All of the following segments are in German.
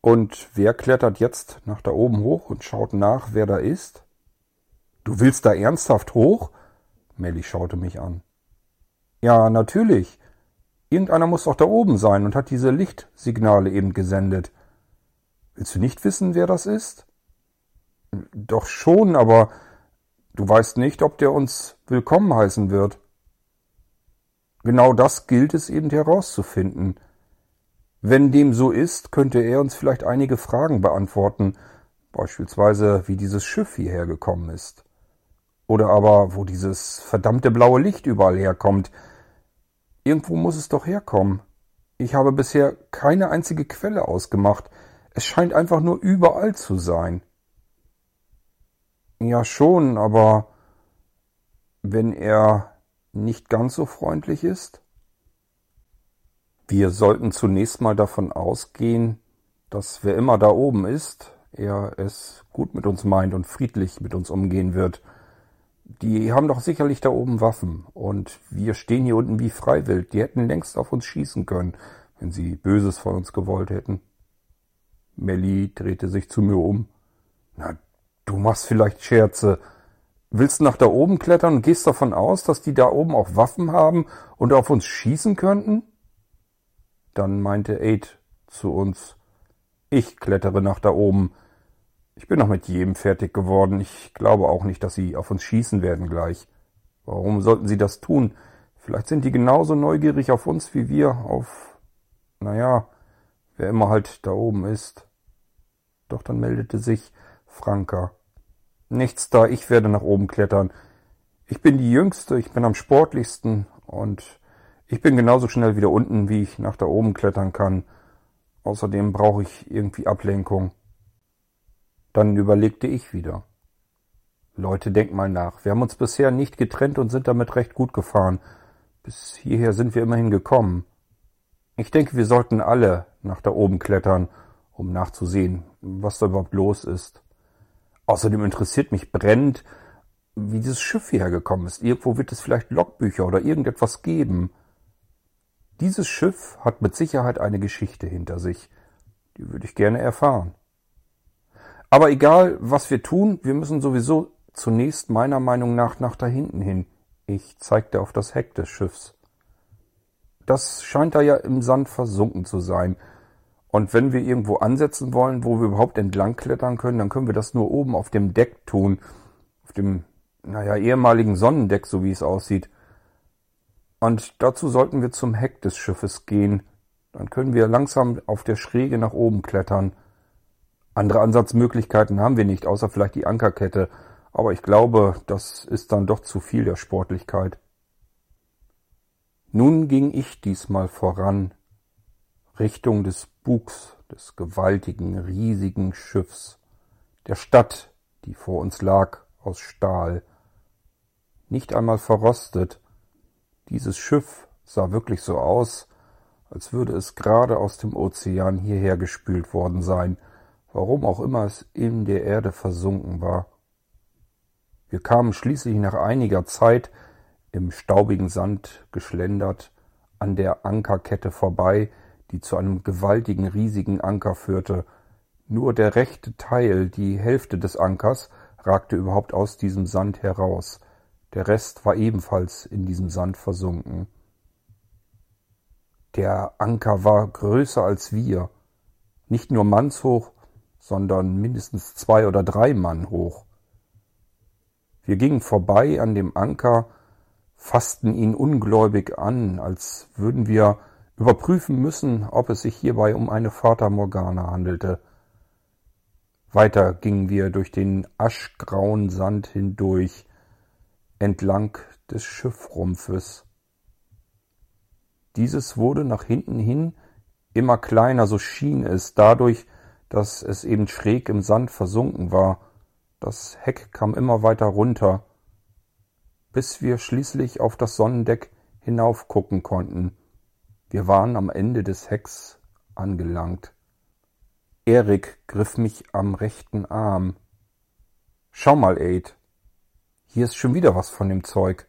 Und wer klettert jetzt nach da oben hoch und schaut nach, wer da ist? Du willst da ernsthaft hoch? Melly schaute mich an. Ja, natürlich. Irgendeiner muss doch da oben sein und hat diese Lichtsignale eben gesendet. Willst du nicht wissen, wer das ist? Doch schon, aber du weißt nicht, ob der uns willkommen heißen wird. Genau das gilt es eben herauszufinden. Wenn dem so ist, könnte er uns vielleicht einige Fragen beantworten, beispielsweise wie dieses Schiff hierher gekommen ist. Oder aber, wo dieses verdammte blaue Licht überall herkommt. Irgendwo muss es doch herkommen. Ich habe bisher keine einzige Quelle ausgemacht. Es scheint einfach nur überall zu sein. Ja schon, aber wenn er nicht ganz so freundlich ist? Wir sollten zunächst mal davon ausgehen, dass wer immer da oben ist, er es gut mit uns meint und friedlich mit uns umgehen wird. Die haben doch sicherlich da oben Waffen und wir stehen hier unten wie Freiwild. Die hätten längst auf uns schießen können, wenn sie Böses von uns gewollt hätten. Melly drehte sich zu mir um. Na, du machst vielleicht Scherze. Willst nach da oben klettern und gehst davon aus, dass die da oben auch Waffen haben und auf uns schießen könnten? Dann meinte Aid zu uns, ich klettere nach da oben. Ich bin noch mit jedem fertig geworden. Ich glaube auch nicht, dass sie auf uns schießen werden gleich. Warum sollten sie das tun? Vielleicht sind die genauso neugierig auf uns wie wir auf, naja, wer immer halt da oben ist. Doch dann meldete sich Franka. Nichts da, ich werde nach oben klettern. Ich bin die Jüngste, ich bin am sportlichsten und ich bin genauso schnell wieder unten, wie ich nach da oben klettern kann. Außerdem brauche ich irgendwie Ablenkung. Dann überlegte ich wieder. Leute, denkt mal nach. Wir haben uns bisher nicht getrennt und sind damit recht gut gefahren. Bis hierher sind wir immerhin gekommen. Ich denke, wir sollten alle nach da oben klettern, um nachzusehen, was da überhaupt los ist. Außerdem interessiert mich brennend, wie dieses Schiff hierher gekommen ist. Irgendwo wird es vielleicht Logbücher oder irgendetwas geben. Dieses Schiff hat mit Sicherheit eine Geschichte hinter sich. Die würde ich gerne erfahren. Aber egal, was wir tun, wir müssen sowieso zunächst meiner Meinung nach nach da hinten hin. Ich zeigte auf das Heck des Schiffs. Das scheint da ja im Sand versunken zu sein. Und wenn wir irgendwo ansetzen wollen, wo wir überhaupt entlang klettern können, dann können wir das nur oben auf dem Deck tun. Auf dem, naja, ehemaligen Sonnendeck, so wie es aussieht. Und dazu sollten wir zum Heck des Schiffes gehen. Dann können wir langsam auf der Schräge nach oben klettern. Andere Ansatzmöglichkeiten haben wir nicht, außer vielleicht die Ankerkette. Aber ich glaube, das ist dann doch zu viel der Sportlichkeit. Nun ging ich diesmal voran, Richtung des Bugs des gewaltigen, riesigen Schiffs, der Stadt, die vor uns lag, aus Stahl. Nicht einmal verrostet, dieses Schiff sah wirklich so aus, als würde es gerade aus dem Ozean hierher gespült worden sein, warum auch immer es in der Erde versunken war. Wir kamen schließlich nach einiger Zeit im staubigen Sand geschlendert an der Ankerkette vorbei, die zu einem gewaltigen, riesigen Anker führte. Nur der rechte Teil, die Hälfte des Ankers, ragte überhaupt aus diesem Sand heraus der Rest war ebenfalls in diesem Sand versunken. Der Anker war größer als wir, nicht nur mannshoch, sondern mindestens zwei oder drei Mann hoch. Wir gingen vorbei an dem Anker, fassten ihn ungläubig an, als würden wir überprüfen müssen, ob es sich hierbei um eine Fata Morgana handelte. Weiter gingen wir durch den aschgrauen Sand hindurch, entlang des Schiffrumpfes. Dieses wurde nach hinten hin immer kleiner, so schien es, dadurch, dass es eben schräg im Sand versunken war. Das Heck kam immer weiter runter, bis wir schließlich auf das Sonnendeck hinaufgucken konnten. Wir waren am Ende des Hecks angelangt. Erik griff mich am rechten Arm. Schau mal, Aid, hier ist schon wieder was von dem Zeug.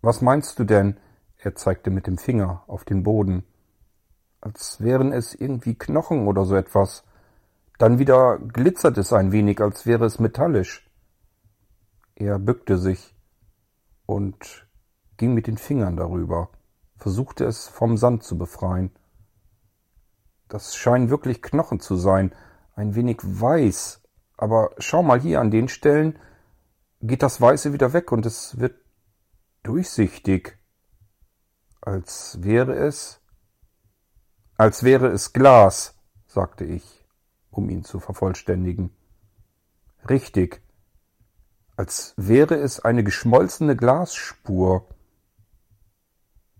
Was meinst du denn? Er zeigte mit dem Finger auf den Boden. als wären es irgendwie Knochen oder so etwas. Dann wieder glitzert es ein wenig, als wäre es metallisch. Er bückte sich und ging mit den Fingern darüber, versuchte es vom Sand zu befreien. Das scheinen wirklich Knochen zu sein, ein wenig weiß, aber schau mal hier an den Stellen geht das Weiße wieder weg und es wird durchsichtig, als wäre es, als wäre es Glas, sagte ich, um ihn zu vervollständigen. Richtig, als wäre es eine geschmolzene Glasspur.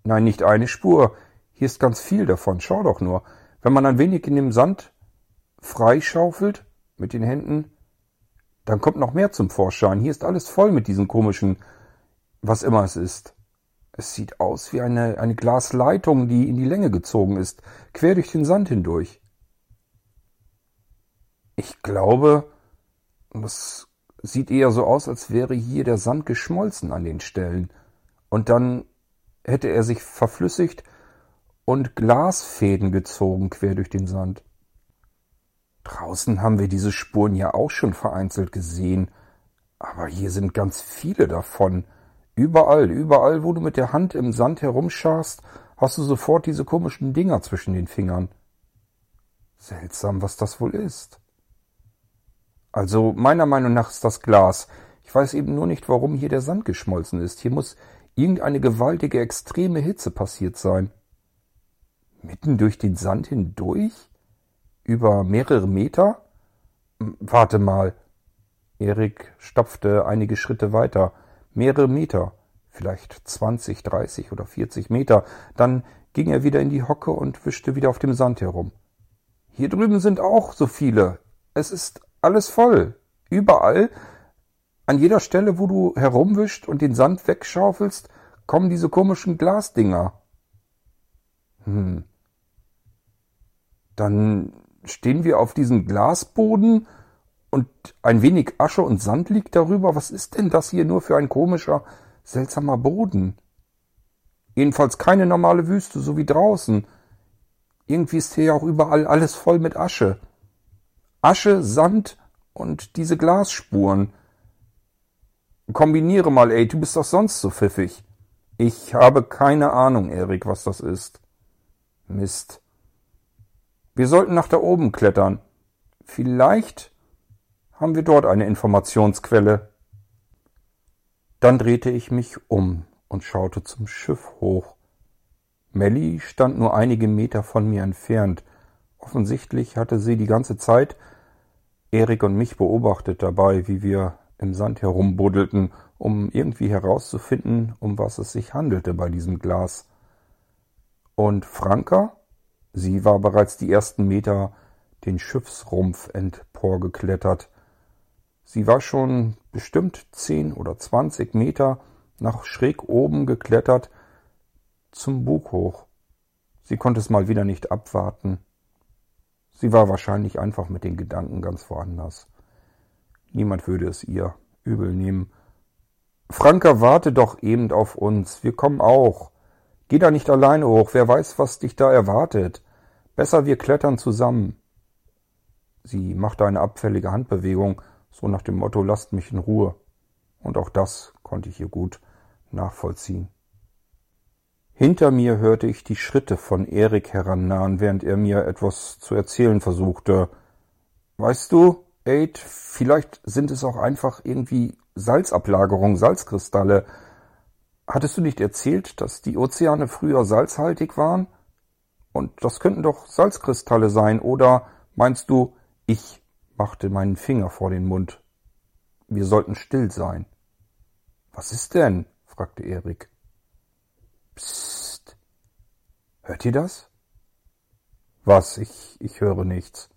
Nein, nicht eine Spur, hier ist ganz viel davon, schau doch nur. Wenn man ein wenig in dem Sand freischaufelt mit den Händen, dann kommt noch mehr zum Vorschein. Hier ist alles voll mit diesen komischen, was immer es ist. Es sieht aus wie eine, eine Glasleitung, die in die Länge gezogen ist, quer durch den Sand hindurch. Ich glaube, das sieht eher so aus, als wäre hier der Sand geschmolzen an den Stellen. Und dann hätte er sich verflüssigt und Glasfäden gezogen quer durch den Sand. Draußen haben wir diese Spuren ja auch schon vereinzelt gesehen, aber hier sind ganz viele davon. Überall, überall, wo du mit der Hand im Sand herumscharst, hast du sofort diese komischen Dinger zwischen den Fingern. Seltsam, was das wohl ist. Also meiner Meinung nach ist das Glas. Ich weiß eben nur nicht, warum hier der Sand geschmolzen ist. Hier muss irgendeine gewaltige, extreme Hitze passiert sein. Mitten durch den Sand hindurch? Über mehrere Meter? Warte mal. Erik stapfte einige Schritte weiter. Mehrere Meter. Vielleicht zwanzig, dreißig oder vierzig Meter. Dann ging er wieder in die Hocke und wischte wieder auf dem Sand herum. Hier drüben sind auch so viele. Es ist alles voll. Überall, an jeder Stelle, wo du herumwischst und den Sand wegschaufelst, kommen diese komischen Glasdinger. Hm. Dann stehen wir auf diesem Glasboden und ein wenig Asche und Sand liegt darüber. Was ist denn das hier nur für ein komischer, seltsamer Boden? Jedenfalls keine normale Wüste, so wie draußen. Irgendwie ist hier ja auch überall alles voll mit Asche. Asche, Sand und diese Glasspuren. Kombiniere mal, ey, du bist doch sonst so pfiffig. Ich habe keine Ahnung, Erik, was das ist. Mist. Wir sollten nach da oben klettern. Vielleicht haben wir dort eine Informationsquelle. Dann drehte ich mich um und schaute zum Schiff hoch. Melly stand nur einige Meter von mir entfernt. Offensichtlich hatte sie die ganze Zeit Erik und mich beobachtet dabei, wie wir im Sand herumbuddelten, um irgendwie herauszufinden, um was es sich handelte bei diesem Glas. Und Franka? Sie war bereits die ersten Meter den Schiffsrumpf emporgeklettert. Sie war schon bestimmt zehn oder zwanzig Meter nach schräg oben geklettert zum Bug hoch. Sie konnte es mal wieder nicht abwarten. Sie war wahrscheinlich einfach mit den Gedanken ganz woanders. Niemand würde es ihr übel nehmen. Franka, warte doch eben auf uns. Wir kommen auch. Geh da nicht alleine hoch, wer weiß, was dich da erwartet. Besser wir klettern zusammen. Sie machte eine abfällige Handbewegung, so nach dem Motto lasst mich in Ruhe. Und auch das konnte ich ihr gut nachvollziehen. Hinter mir hörte ich die Schritte von Erik herannahen, während er mir etwas zu erzählen versuchte. Weißt du, Aid, vielleicht sind es auch einfach irgendwie Salzablagerungen, Salzkristalle, Hattest du nicht erzählt, dass die Ozeane früher salzhaltig waren? Und das könnten doch Salzkristalle sein, oder meinst du, ich machte meinen Finger vor den Mund. Wir sollten still sein. Was ist denn? fragte Erik. Psst. Hört ihr das? Was? Ich, ich höre nichts.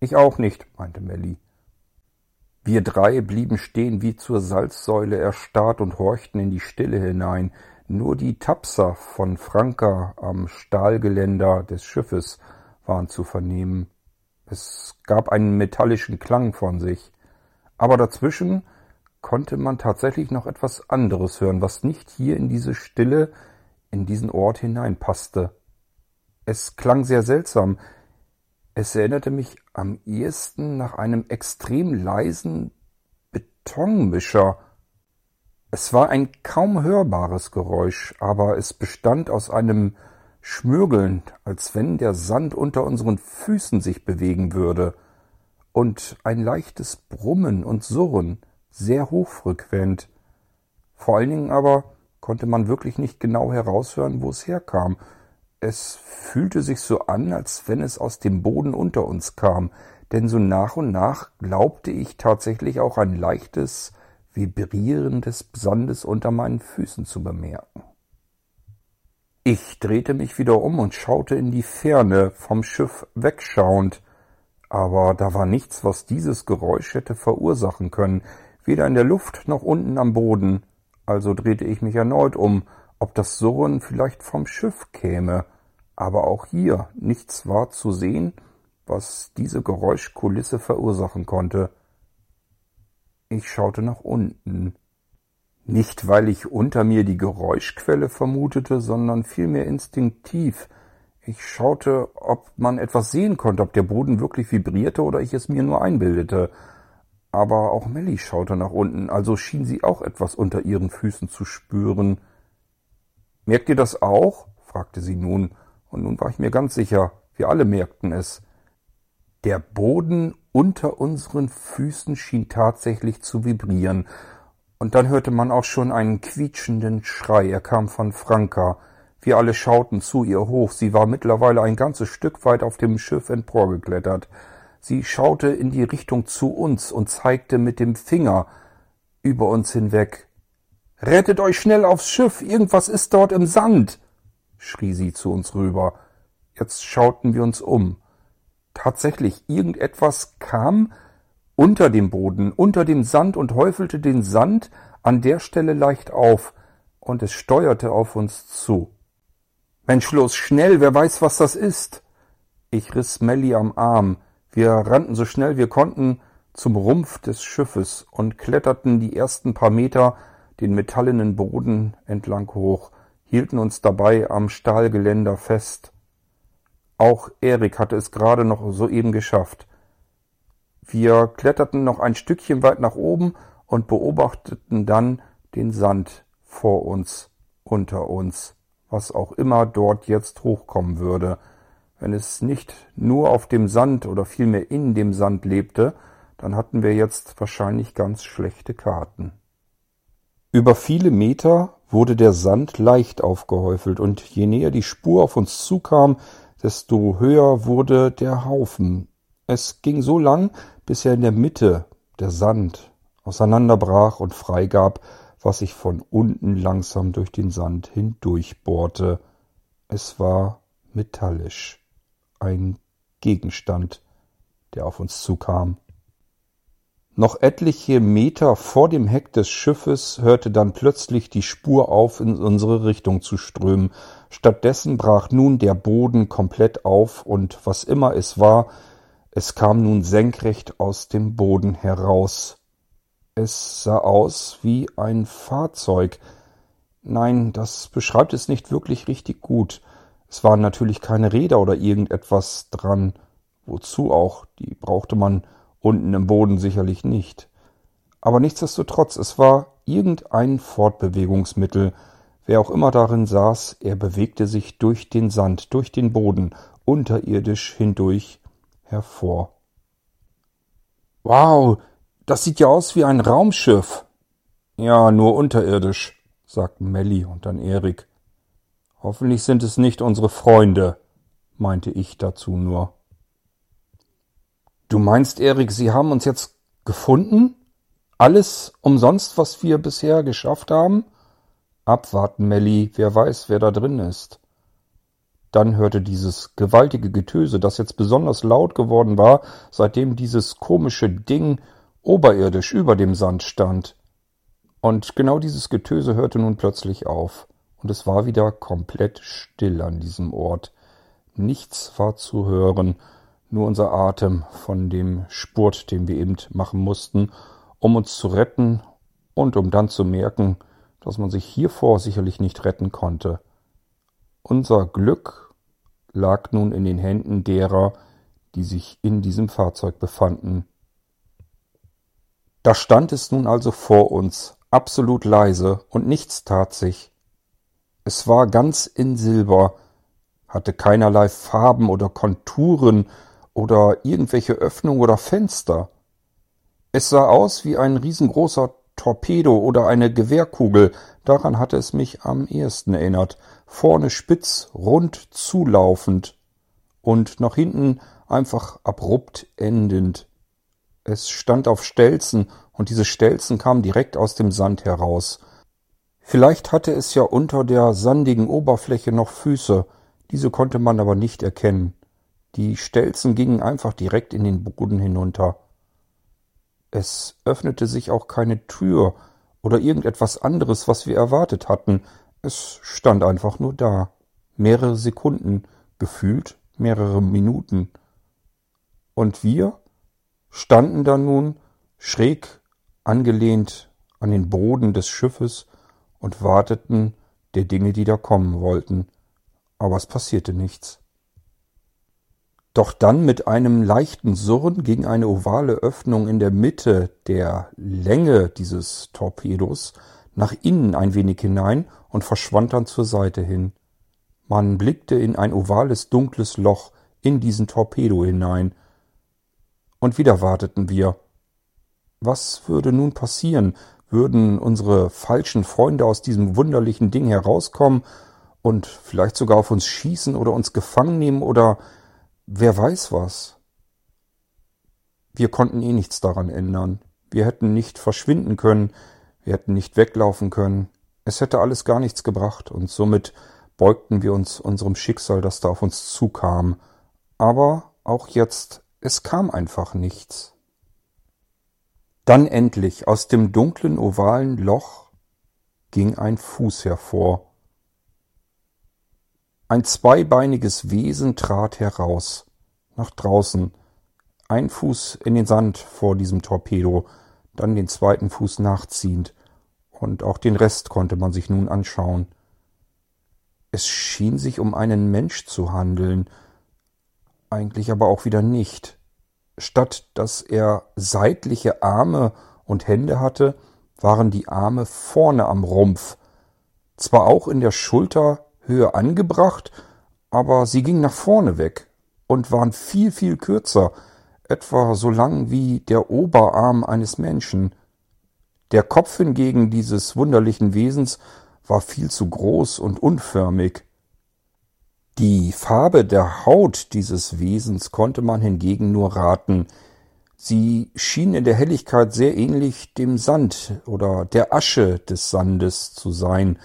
Ich auch nicht, meinte Melly. Wir drei blieben stehen wie zur Salzsäule erstarrt und horchten in die Stille hinein. Nur die Tapser von Franka am Stahlgeländer des Schiffes waren zu vernehmen. Es gab einen metallischen Klang von sich. Aber dazwischen konnte man tatsächlich noch etwas anderes hören, was nicht hier in diese Stille, in diesen Ort hineinpasste. Es klang sehr seltsam. Es erinnerte mich am ehesten nach einem extrem leisen Betonmischer. Es war ein kaum hörbares Geräusch, aber es bestand aus einem Schmürgeln, als wenn der Sand unter unseren Füßen sich bewegen würde, und ein leichtes Brummen und Surren, sehr hochfrequent. Vor allen Dingen aber konnte man wirklich nicht genau heraushören, wo es herkam. Es fühlte sich so an, als wenn es aus dem Boden unter uns kam, denn so nach und nach glaubte ich tatsächlich auch ein leichtes Vibrieren des Sandes unter meinen Füßen zu bemerken. Ich drehte mich wieder um und schaute in die Ferne, vom Schiff wegschauend, aber da war nichts, was dieses Geräusch hätte verursachen können, weder in der Luft noch unten am Boden, also drehte ich mich erneut um, ob das Surren vielleicht vom Schiff käme, aber auch hier nichts war zu sehen, was diese Geräuschkulisse verursachen konnte. Ich schaute nach unten. Nicht, weil ich unter mir die Geräuschquelle vermutete, sondern vielmehr instinktiv. Ich schaute, ob man etwas sehen konnte, ob der Boden wirklich vibrierte oder ich es mir nur einbildete. Aber auch Melly schaute nach unten, also schien sie auch etwas unter ihren Füßen zu spüren. Merkt ihr das auch? fragte sie nun, und nun war ich mir ganz sicher, wir alle merkten es. Der Boden unter unseren Füßen schien tatsächlich zu vibrieren, und dann hörte man auch schon einen quietschenden Schrei, er kam von Franka. Wir alle schauten zu ihr hoch, sie war mittlerweile ein ganzes Stück weit auf dem Schiff emporgeklettert. Sie schaute in die Richtung zu uns und zeigte mit dem Finger über uns hinweg. Rettet euch schnell aufs Schiff, irgendwas ist dort im Sand, schrie sie zu uns rüber. Jetzt schauten wir uns um. Tatsächlich, irgendetwas kam unter dem Boden, unter dem Sand und häufelte den Sand an der Stelle leicht auf, und es steuerte auf uns zu. Mensch, los, schnell, wer weiß, was das ist. Ich riss Melly am Arm. Wir rannten so schnell wir konnten zum Rumpf des Schiffes und kletterten die ersten paar Meter den metallenen Boden entlang hoch, hielten uns dabei am Stahlgeländer fest. Auch Erik hatte es gerade noch soeben geschafft. Wir kletterten noch ein Stückchen weit nach oben und beobachteten dann den Sand vor uns, unter uns, was auch immer dort jetzt hochkommen würde. Wenn es nicht nur auf dem Sand oder vielmehr in dem Sand lebte, dann hatten wir jetzt wahrscheinlich ganz schlechte Karten. Über viele Meter wurde der Sand leicht aufgehäufelt, und je näher die Spur auf uns zukam, desto höher wurde der Haufen. Es ging so lang, bis er in der Mitte der Sand auseinanderbrach und freigab, was sich von unten langsam durch den Sand hindurchbohrte. Es war metallisch, ein Gegenstand, der auf uns zukam. Noch etliche Meter vor dem Heck des Schiffes hörte dann plötzlich die Spur auf, in unsere Richtung zu strömen. Stattdessen brach nun der Boden komplett auf, und was immer es war, es kam nun senkrecht aus dem Boden heraus. Es sah aus wie ein Fahrzeug. Nein, das beschreibt es nicht wirklich richtig gut. Es waren natürlich keine Räder oder irgendetwas dran. Wozu auch? Die brauchte man unten im Boden sicherlich nicht. Aber nichtsdestotrotz, es war irgendein Fortbewegungsmittel. Wer auch immer darin saß, er bewegte sich durch den Sand, durch den Boden, unterirdisch hindurch hervor. Wow, das sieht ja aus wie ein Raumschiff. Ja, nur unterirdisch, sagten Melly und dann Erik. Hoffentlich sind es nicht unsere Freunde, meinte ich dazu nur. Du meinst, Erik, sie haben uns jetzt gefunden? Alles umsonst, was wir bisher geschafft haben? Abwarten, Melly, wer weiß, wer da drin ist. Dann hörte dieses gewaltige Getöse, das jetzt besonders laut geworden war, seitdem dieses komische Ding oberirdisch über dem Sand stand. Und genau dieses Getöse hörte nun plötzlich auf, und es war wieder komplett still an diesem Ort. Nichts war zu hören, nur unser Atem von dem Spurt, den wir eben machen mussten, um uns zu retten und um dann zu merken, dass man sich hiervor sicherlich nicht retten konnte. Unser Glück lag nun in den Händen derer, die sich in diesem Fahrzeug befanden. Da stand es nun also vor uns, absolut leise, und nichts tat sich. Es war ganz in Silber, hatte keinerlei Farben oder Konturen oder irgendwelche Öffnungen oder Fenster. Es sah aus wie ein riesengroßer Torpedo oder eine Gewehrkugel, daran hatte es mich am ehesten erinnert, vorne spitz, rund zulaufend und nach hinten einfach abrupt endend. Es stand auf Stelzen, und diese Stelzen kamen direkt aus dem Sand heraus. Vielleicht hatte es ja unter der sandigen Oberfläche noch Füße, diese konnte man aber nicht erkennen. Die Stelzen gingen einfach direkt in den Boden hinunter. Es öffnete sich auch keine Tür oder irgendetwas anderes, was wir erwartet hatten. Es stand einfach nur da. Mehrere Sekunden, gefühlt mehrere Minuten. Und wir standen da nun schräg angelehnt an den Boden des Schiffes und warteten der Dinge, die da kommen wollten. Aber es passierte nichts. Doch dann mit einem leichten Surren ging eine ovale Öffnung in der Mitte der Länge dieses Torpedos nach innen ein wenig hinein und verschwand dann zur Seite hin. Man blickte in ein ovales dunkles Loch in diesen Torpedo hinein. Und wieder warteten wir. Was würde nun passieren? Würden unsere falschen Freunde aus diesem wunderlichen Ding herauskommen und vielleicht sogar auf uns schießen oder uns gefangen nehmen oder wer weiß was. Wir konnten eh nichts daran ändern. Wir hätten nicht verschwinden können, wir hätten nicht weglaufen können. Es hätte alles gar nichts gebracht, und somit beugten wir uns unserem Schicksal, das da auf uns zukam. Aber auch jetzt, es kam einfach nichts. Dann endlich aus dem dunklen ovalen Loch ging ein Fuß hervor, ein zweibeiniges Wesen trat heraus, nach draußen, ein Fuß in den Sand vor diesem Torpedo, dann den zweiten Fuß nachziehend, und auch den Rest konnte man sich nun anschauen. Es schien sich um einen Mensch zu handeln, eigentlich aber auch wieder nicht. Statt dass er seitliche Arme und Hände hatte, waren die Arme vorne am Rumpf, zwar auch in der Schulter Höhe angebracht, aber sie ging nach vorne weg und waren viel, viel kürzer, etwa so lang wie der Oberarm eines Menschen. Der Kopf hingegen dieses wunderlichen Wesens war viel zu groß und unförmig. Die Farbe der Haut dieses Wesens konnte man hingegen nur raten. Sie schien in der Helligkeit sehr ähnlich dem Sand oder der Asche des Sandes zu sein,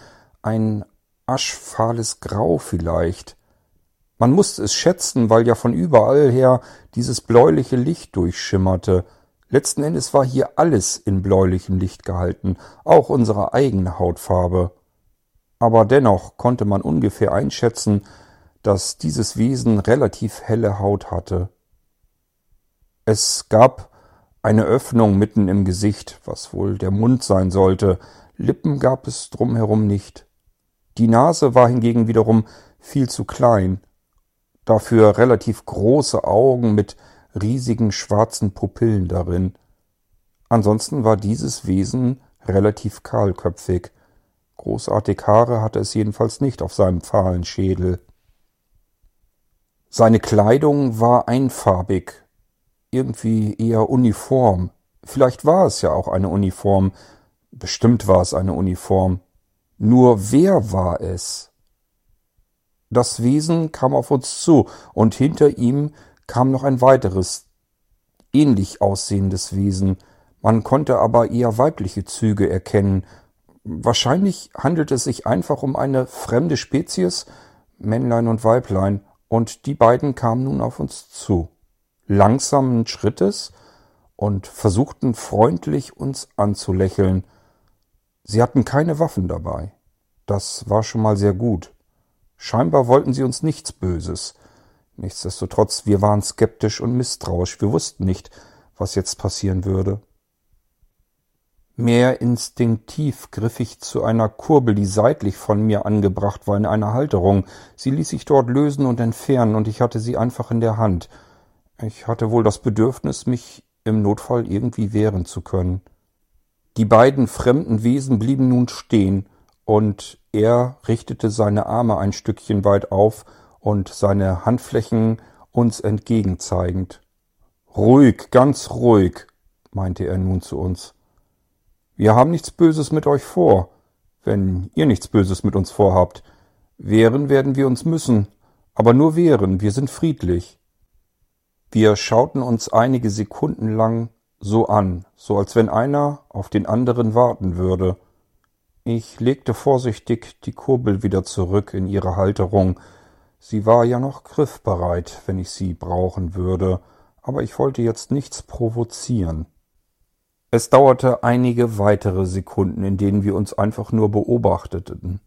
ein aschfahles Grau vielleicht. Man musste es schätzen, weil ja von überall her dieses bläuliche Licht durchschimmerte. Letzten Endes war hier alles in bläulichem Licht gehalten, auch unsere eigene Hautfarbe. Aber dennoch konnte man ungefähr einschätzen, dass dieses Wesen relativ helle Haut hatte. Es gab eine Öffnung mitten im Gesicht, was wohl der Mund sein sollte, Lippen gab es drumherum nicht. Die Nase war hingegen wiederum viel zu klein, dafür relativ große Augen mit riesigen schwarzen Pupillen darin. Ansonsten war dieses Wesen relativ kahlköpfig. Großartig Haare hatte es jedenfalls nicht auf seinem fahlen Schädel. Seine Kleidung war einfarbig, irgendwie eher uniform. Vielleicht war es ja auch eine Uniform, bestimmt war es eine Uniform. Nur wer war es? Das Wesen kam auf uns zu, und hinter ihm kam noch ein weiteres, ähnlich aussehendes Wesen. Man konnte aber eher weibliche Züge erkennen. Wahrscheinlich handelt es sich einfach um eine fremde Spezies, Männlein und Weiblein, und die beiden kamen nun auf uns zu, langsamen Schrittes und versuchten freundlich uns anzulächeln, Sie hatten keine Waffen dabei. Das war schon mal sehr gut. Scheinbar wollten sie uns nichts Böses. Nichtsdestotrotz, wir waren skeptisch und misstrauisch. Wir wussten nicht, was jetzt passieren würde. Mehr instinktiv griff ich zu einer Kurbel, die seitlich von mir angebracht war, in einer Halterung. Sie ließ sich dort lösen und entfernen, und ich hatte sie einfach in der Hand. Ich hatte wohl das Bedürfnis, mich im Notfall irgendwie wehren zu können. Die beiden fremden Wesen blieben nun stehen, und er richtete seine Arme ein Stückchen weit auf und seine Handflächen uns entgegenzeigend. Ruhig, ganz ruhig, meinte er nun zu uns. Wir haben nichts Böses mit euch vor, wenn ihr nichts Böses mit uns vorhabt. Wehren werden wir uns müssen, aber nur wehren, wir sind friedlich. Wir schauten uns einige Sekunden lang so an, so als wenn einer auf den anderen warten würde. Ich legte vorsichtig die Kurbel wieder zurück in ihre Halterung. Sie war ja noch griffbereit, wenn ich sie brauchen würde, aber ich wollte jetzt nichts provozieren. Es dauerte einige weitere Sekunden, in denen wir uns einfach nur beobachteten.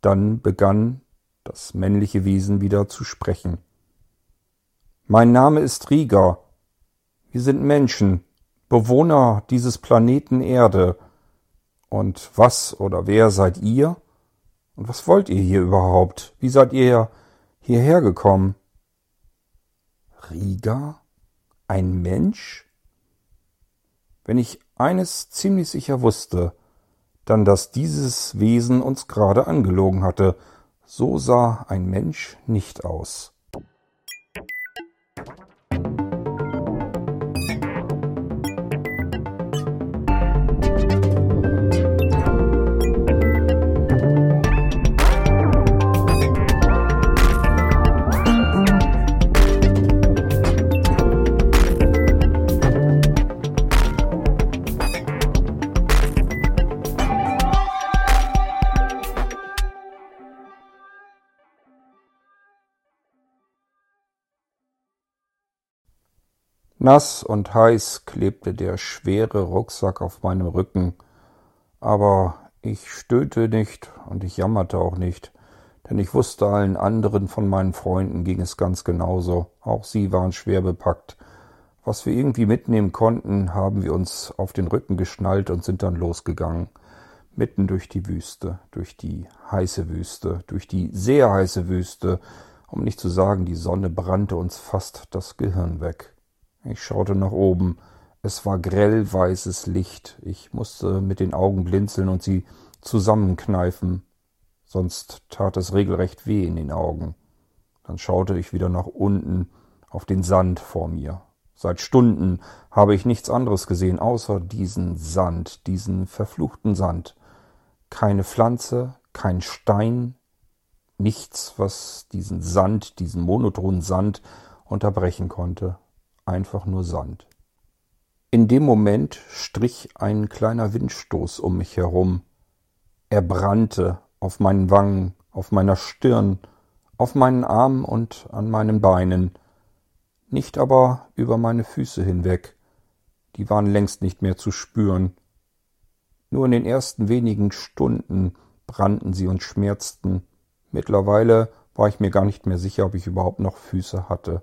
Dann begann das männliche Wesen wieder zu sprechen. Mein Name ist Rieger. Wir sind Menschen, Bewohner dieses Planeten Erde. Und was oder wer seid ihr? Und was wollt ihr hier überhaupt? Wie seid ihr hierher gekommen? Rieger? Ein Mensch? wenn ich eines ziemlich sicher wusste, dann dass dieses Wesen uns gerade angelogen hatte, so sah ein Mensch nicht aus. Nass und heiß klebte der schwere Rucksack auf meinem Rücken, aber ich stöhnte nicht und ich jammerte auch nicht, denn ich wusste, allen anderen von meinen Freunden ging es ganz genauso. Auch sie waren schwer bepackt. Was wir irgendwie mitnehmen konnten, haben wir uns auf den Rücken geschnallt und sind dann losgegangen. Mitten durch die Wüste, durch die heiße Wüste, durch die sehr heiße Wüste, um nicht zu sagen, die Sonne brannte uns fast das Gehirn weg. Ich schaute nach oben. Es war grell weißes Licht. Ich musste mit den Augen blinzeln und sie zusammenkneifen, sonst tat es regelrecht weh in den Augen. Dann schaute ich wieder nach unten auf den Sand vor mir. Seit Stunden habe ich nichts anderes gesehen, außer diesen Sand, diesen verfluchten Sand. Keine Pflanze, kein Stein, nichts, was diesen Sand, diesen monotonen Sand unterbrechen konnte einfach nur Sand. In dem Moment strich ein kleiner Windstoß um mich herum. Er brannte auf meinen Wangen, auf meiner Stirn, auf meinen Armen und an meinen Beinen, nicht aber über meine Füße hinweg, die waren längst nicht mehr zu spüren. Nur in den ersten wenigen Stunden brannten sie und schmerzten. Mittlerweile war ich mir gar nicht mehr sicher, ob ich überhaupt noch Füße hatte.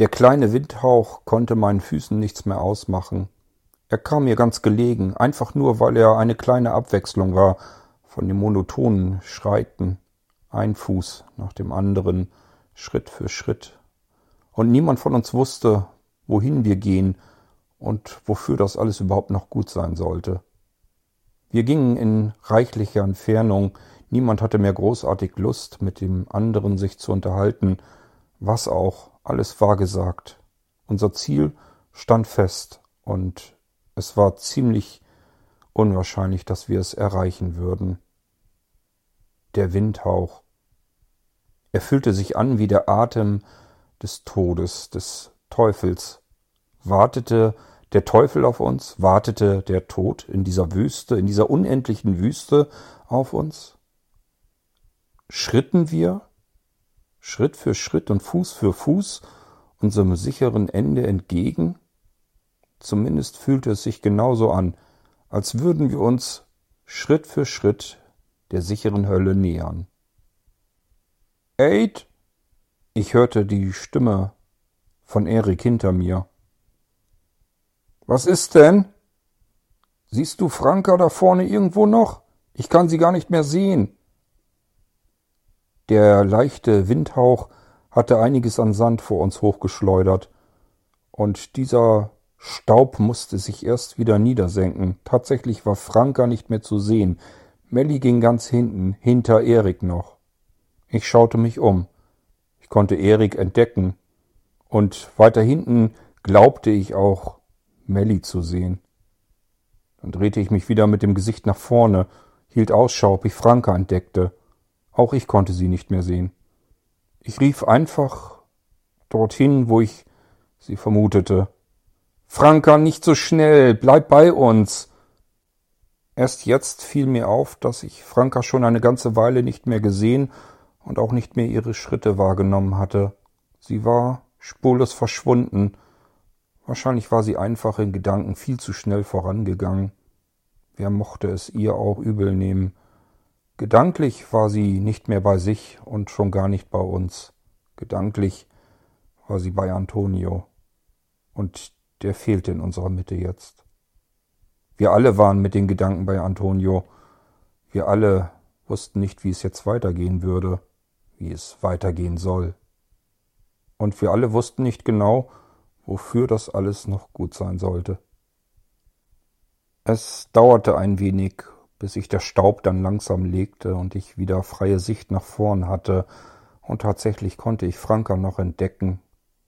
Der kleine Windhauch konnte meinen Füßen nichts mehr ausmachen. Er kam mir ganz gelegen, einfach nur, weil er eine kleine Abwechslung war von dem monotonen Schreiten, ein Fuß nach dem anderen, Schritt für Schritt. Und niemand von uns wusste, wohin wir gehen und wofür das alles überhaupt noch gut sein sollte. Wir gingen in reichlicher Entfernung, niemand hatte mehr großartig Lust, mit dem anderen sich zu unterhalten, was auch alles war gesagt. Unser Ziel stand fest und es war ziemlich unwahrscheinlich, dass wir es erreichen würden. Der Windhauch. Er fühlte sich an wie der Atem des Todes, des Teufels. Wartete der Teufel auf uns? Wartete der Tod in dieser Wüste, in dieser unendlichen Wüste auf uns? Schritten wir Schritt für Schritt und Fuß für Fuß unserem sicheren Ende entgegen? Zumindest fühlte es sich genauso an, als würden wir uns Schritt für Schritt der sicheren Hölle nähern. Aid! Ich hörte die Stimme von Erik hinter mir. Was ist denn? Siehst du Franka da vorne irgendwo noch? Ich kann sie gar nicht mehr sehen. Der leichte Windhauch hatte einiges an Sand vor uns hochgeschleudert, und dieser Staub musste sich erst wieder niedersenken. Tatsächlich war Franka nicht mehr zu sehen. Melly ging ganz hinten, hinter Erik noch. Ich schaute mich um. Ich konnte Erik entdecken. Und weiter hinten glaubte ich auch Melly zu sehen. Dann drehte ich mich wieder mit dem Gesicht nach vorne, hielt Ausschau, ob ich Franka entdeckte. Auch ich konnte sie nicht mehr sehen. Ich rief einfach dorthin, wo ich sie vermutete. Franka, nicht so schnell, bleib bei uns. Erst jetzt fiel mir auf, dass ich Franka schon eine ganze Weile nicht mehr gesehen und auch nicht mehr ihre Schritte wahrgenommen hatte. Sie war spurlos verschwunden. Wahrscheinlich war sie einfach in Gedanken viel zu schnell vorangegangen. Wer mochte es ihr auch übel nehmen? Gedanklich war sie nicht mehr bei sich und schon gar nicht bei uns. Gedanklich war sie bei Antonio. Und der fehlte in unserer Mitte jetzt. Wir alle waren mit den Gedanken bei Antonio. Wir alle wussten nicht, wie es jetzt weitergehen würde, wie es weitergehen soll. Und wir alle wussten nicht genau, wofür das alles noch gut sein sollte. Es dauerte ein wenig, bis sich der Staub dann langsam legte und ich wieder freie Sicht nach vorn hatte, und tatsächlich konnte ich Franka noch entdecken,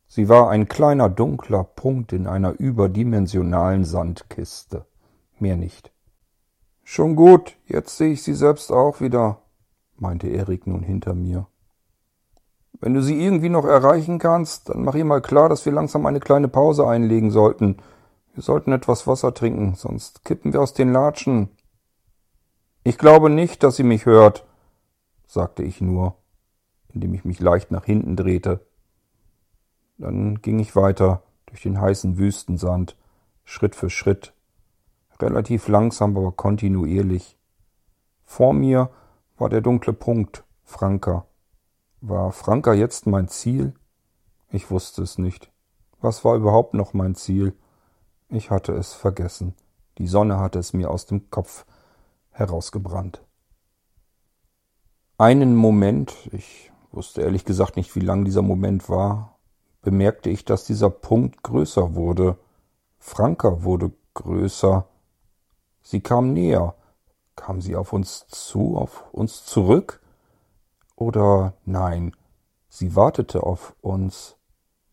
Sie war ein kleiner dunkler Punkt in einer überdimensionalen Sandkiste. Mehr nicht. Schon gut, jetzt sehe ich sie selbst auch wieder, meinte Erik nun hinter mir. Wenn du sie irgendwie noch erreichen kannst, dann mach ihr mal klar, dass wir langsam eine kleine Pause einlegen sollten. Wir sollten etwas Wasser trinken, sonst kippen wir aus den Latschen. Ich glaube nicht, dass sie mich hört, sagte ich nur, indem ich mich leicht nach hinten drehte. Dann ging ich weiter durch den heißen Wüstensand, Schritt für Schritt, relativ langsam, aber kontinuierlich. Vor mir war der dunkle Punkt, Franka. War Franka jetzt mein Ziel? Ich wusste es nicht. Was war überhaupt noch mein Ziel? Ich hatte es vergessen. Die Sonne hatte es mir aus dem Kopf herausgebrannt. Einen Moment, ich wusste ehrlich gesagt nicht, wie lang dieser Moment war, bemerkte ich, dass dieser Punkt größer wurde. Franka wurde größer. Sie kam näher. Kam sie auf uns zu, auf uns zurück? Oder nein, sie wartete auf uns.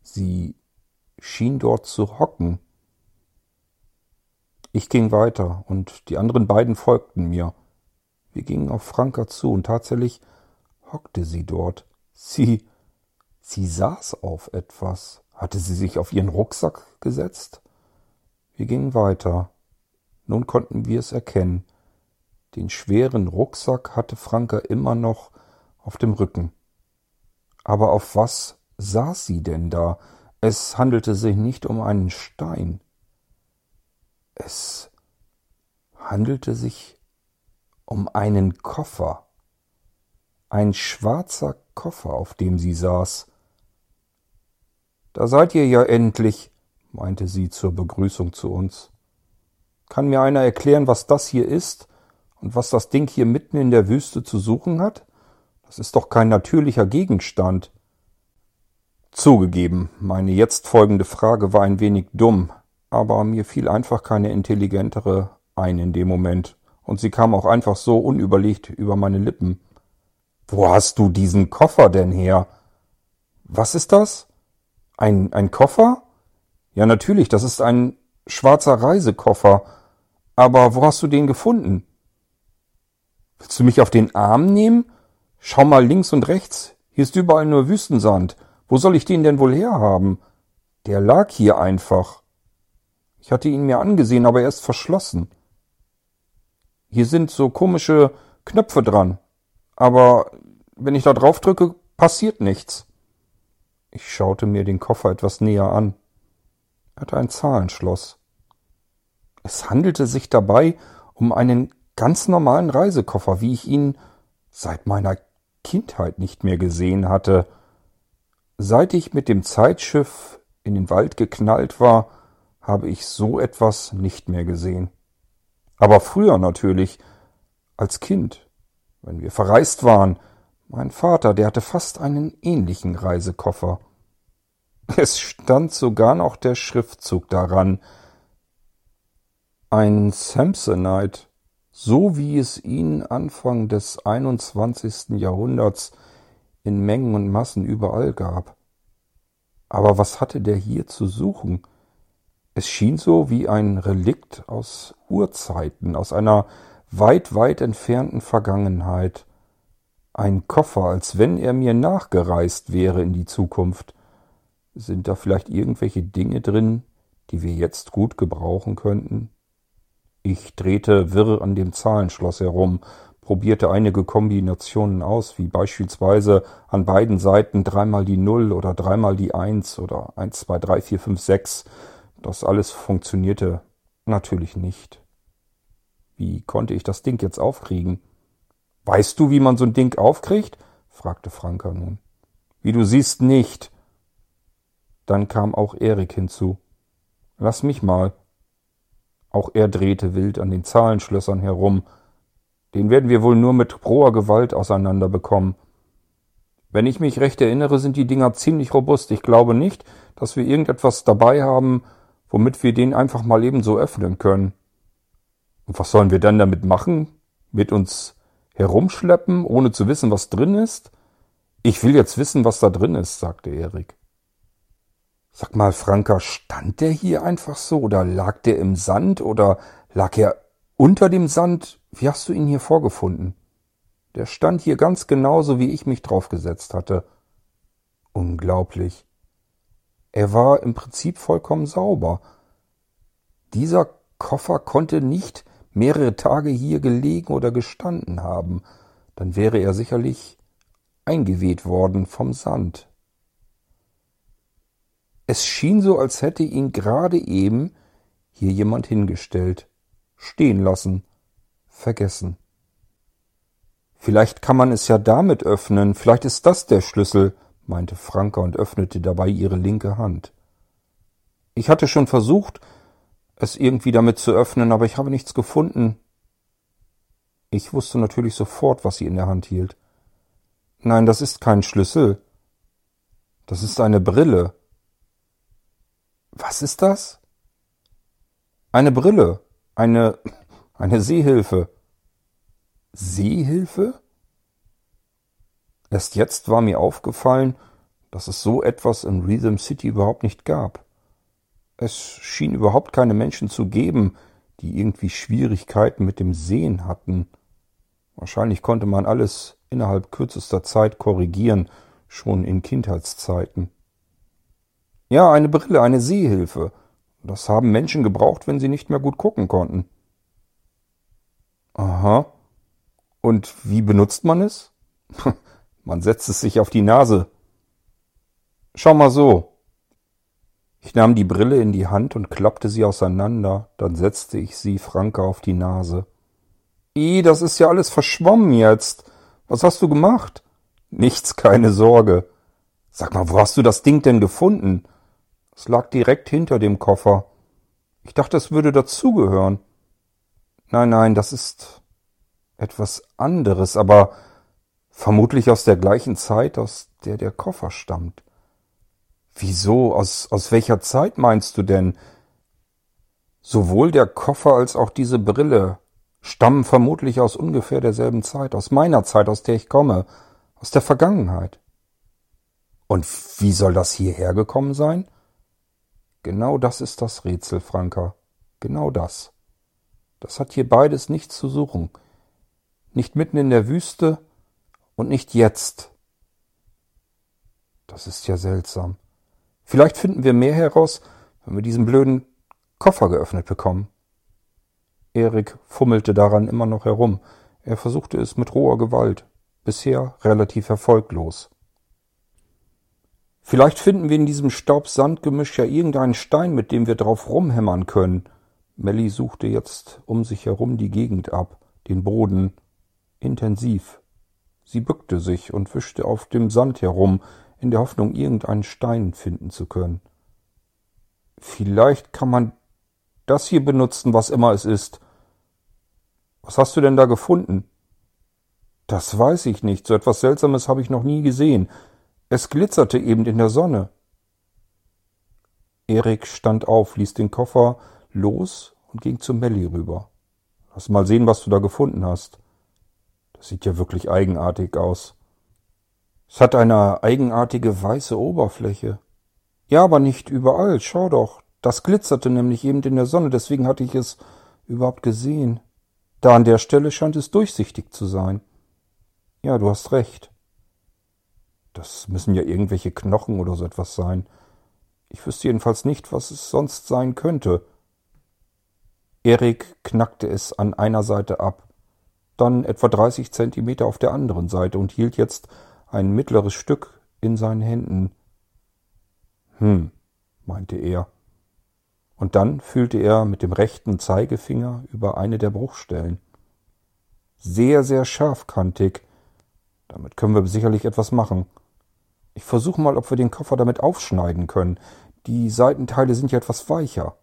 Sie schien dort zu hocken. Ich ging weiter und die anderen beiden folgten mir. Wir gingen auf Franka zu und tatsächlich hockte sie dort. Sie Sie saß auf etwas. Hatte sie sich auf ihren Rucksack gesetzt? Wir gingen weiter. Nun konnten wir es erkennen. Den schweren Rucksack hatte Franka immer noch auf dem Rücken. Aber auf was saß sie denn da? Es handelte sich nicht um einen Stein. Es handelte sich um einen Koffer. Ein schwarzer Koffer, auf dem sie saß. Da seid ihr ja endlich, meinte sie zur Begrüßung zu uns. Kann mir einer erklären, was das hier ist und was das Ding hier mitten in der Wüste zu suchen hat? Das ist doch kein natürlicher Gegenstand. Zugegeben, meine jetzt folgende Frage war ein wenig dumm, aber mir fiel einfach keine intelligentere ein in dem Moment, und sie kam auch einfach so unüberlegt über meine Lippen. Wo hast du diesen Koffer denn her? Was ist das? Ein, ein Koffer? Ja, natürlich, das ist ein schwarzer Reisekoffer. Aber wo hast du den gefunden? Willst du mich auf den Arm nehmen? Schau mal links und rechts. Hier ist überall nur Wüstensand. Wo soll ich den denn wohl herhaben? Der lag hier einfach. Ich hatte ihn mir angesehen, aber er ist verschlossen. Hier sind so komische Knöpfe dran. Aber wenn ich da drauf drücke, passiert nichts. Ich schaute mir den Koffer etwas näher an. Er hatte ein Zahlenschloss. Es handelte sich dabei um einen ganz normalen Reisekoffer, wie ich ihn seit meiner Kindheit nicht mehr gesehen hatte. Seit ich mit dem Zeitschiff in den Wald geknallt war, habe ich so etwas nicht mehr gesehen. Aber früher natürlich, als Kind, wenn wir verreist waren. Mein Vater, der hatte fast einen ähnlichen Reisekoffer. Es stand sogar noch der Schriftzug daran. Ein Samsonite, so wie es ihn Anfang des 21. Jahrhunderts in Mengen und Massen überall gab. Aber was hatte der hier zu suchen? Es schien so wie ein Relikt aus Urzeiten, aus einer weit, weit entfernten Vergangenheit. Ein Koffer, als wenn er mir nachgereist wäre in die Zukunft. Sind da vielleicht irgendwelche Dinge drin, die wir jetzt gut gebrauchen könnten? Ich drehte wirr an dem Zahlenschloss herum, probierte einige Kombinationen aus, wie beispielsweise an beiden Seiten dreimal die Null oder dreimal die Eins oder eins, zwei, drei, vier, fünf, sechs. Das alles funktionierte natürlich nicht. Wie konnte ich das Ding jetzt aufkriegen? Weißt du, wie man so ein Ding aufkriegt? fragte Franka nun. Wie du siehst, nicht. Dann kam auch Erik hinzu. Lass mich mal. Auch er drehte wild an den Zahlenschlössern herum. Den werden wir wohl nur mit roher Gewalt auseinanderbekommen. Wenn ich mich recht erinnere, sind die Dinger ziemlich robust. Ich glaube nicht, dass wir irgendetwas dabei haben, womit wir den einfach mal eben so öffnen können. Und was sollen wir dann damit machen? Mit uns herumschleppen, ohne zu wissen, was drin ist? Ich will jetzt wissen, was da drin ist, sagte Erik. Sag mal, Franka, stand der hier einfach so oder lag der im Sand oder lag er unter dem Sand? Wie hast du ihn hier vorgefunden? Der stand hier ganz genauso, wie ich mich draufgesetzt hatte. Unglaublich. Er war im Prinzip vollkommen sauber. Dieser Koffer konnte nicht mehrere Tage hier gelegen oder gestanden haben, dann wäre er sicherlich eingeweht worden vom Sand. Es schien so, als hätte ihn gerade eben hier jemand hingestellt, stehen lassen, vergessen. Vielleicht kann man es ja damit öffnen, vielleicht ist das der Schlüssel, meinte Franka und öffnete dabei ihre linke Hand. Ich hatte schon versucht, es irgendwie damit zu öffnen, aber ich habe nichts gefunden. Ich wusste natürlich sofort, was sie in der Hand hielt. Nein, das ist kein Schlüssel. Das ist eine Brille. Was ist das? Eine Brille. Eine, eine Sehhilfe. Sehhilfe? Erst jetzt war mir aufgefallen, dass es so etwas in Rhythm City überhaupt nicht gab. Es schien überhaupt keine Menschen zu geben, die irgendwie Schwierigkeiten mit dem Sehen hatten. Wahrscheinlich konnte man alles innerhalb kürzester Zeit korrigieren, schon in Kindheitszeiten. Ja, eine Brille, eine Sehhilfe. Das haben Menschen gebraucht, wenn sie nicht mehr gut gucken konnten. Aha. Und wie benutzt man es? man setzt es sich auf die Nase. Schau mal so. Ich nahm die Brille in die Hand und klappte sie auseinander, dann setzte ich sie Franke auf die Nase. I, das ist ja alles verschwommen jetzt. Was hast du gemacht? Nichts, keine Sorge. Sag mal, wo hast du das Ding denn gefunden? Es lag direkt hinter dem Koffer. Ich dachte, es würde dazugehören. Nein, nein, das ist etwas anderes, aber vermutlich aus der gleichen Zeit, aus der der Koffer stammt. Wieso? Aus, aus welcher Zeit meinst du denn? Sowohl der Koffer als auch diese Brille stammen vermutlich aus ungefähr derselben Zeit, aus meiner Zeit, aus der ich komme, aus der Vergangenheit. Und wie soll das hierher gekommen sein? Genau das ist das Rätsel, Franka. Genau das. Das hat hier beides nichts zu suchen. Nicht mitten in der Wüste und nicht jetzt. Das ist ja seltsam. Vielleicht finden wir mehr heraus, wenn wir diesen blöden Koffer geöffnet bekommen. Erik fummelte daran immer noch herum. Er versuchte es mit roher Gewalt, bisher relativ erfolglos. Vielleicht finden wir in diesem Staub-Sand-Gemisch ja irgendeinen Stein, mit dem wir drauf rumhämmern können. Melly suchte jetzt um sich herum die Gegend ab, den Boden, intensiv. Sie bückte sich und wischte auf dem Sand herum, in der Hoffnung, irgendeinen Stein finden zu können. Vielleicht kann man das hier benutzen, was immer es ist. Was hast du denn da gefunden? Das weiß ich nicht. So etwas Seltsames habe ich noch nie gesehen. Es glitzerte eben in der Sonne. Erik stand auf, ließ den Koffer los und ging zu Melly rüber. Lass mal sehen, was du da gefunden hast. Sieht ja wirklich eigenartig aus. Es hat eine eigenartige weiße Oberfläche. Ja, aber nicht überall. Schau doch. Das glitzerte nämlich eben in der Sonne, deswegen hatte ich es überhaupt gesehen. Da an der Stelle scheint es durchsichtig zu sein. Ja, du hast recht. Das müssen ja irgendwelche Knochen oder so etwas sein. Ich wüsste jedenfalls nicht, was es sonst sein könnte. Erik knackte es an einer Seite ab, dann etwa dreißig Zentimeter auf der anderen Seite und hielt jetzt ein mittleres Stück in seinen Händen. Hm, meinte er. Und dann fühlte er mit dem rechten Zeigefinger über eine der Bruchstellen. Sehr, sehr scharfkantig. Damit können wir sicherlich etwas machen. Ich versuche mal, ob wir den Koffer damit aufschneiden können. Die Seitenteile sind ja etwas weicher.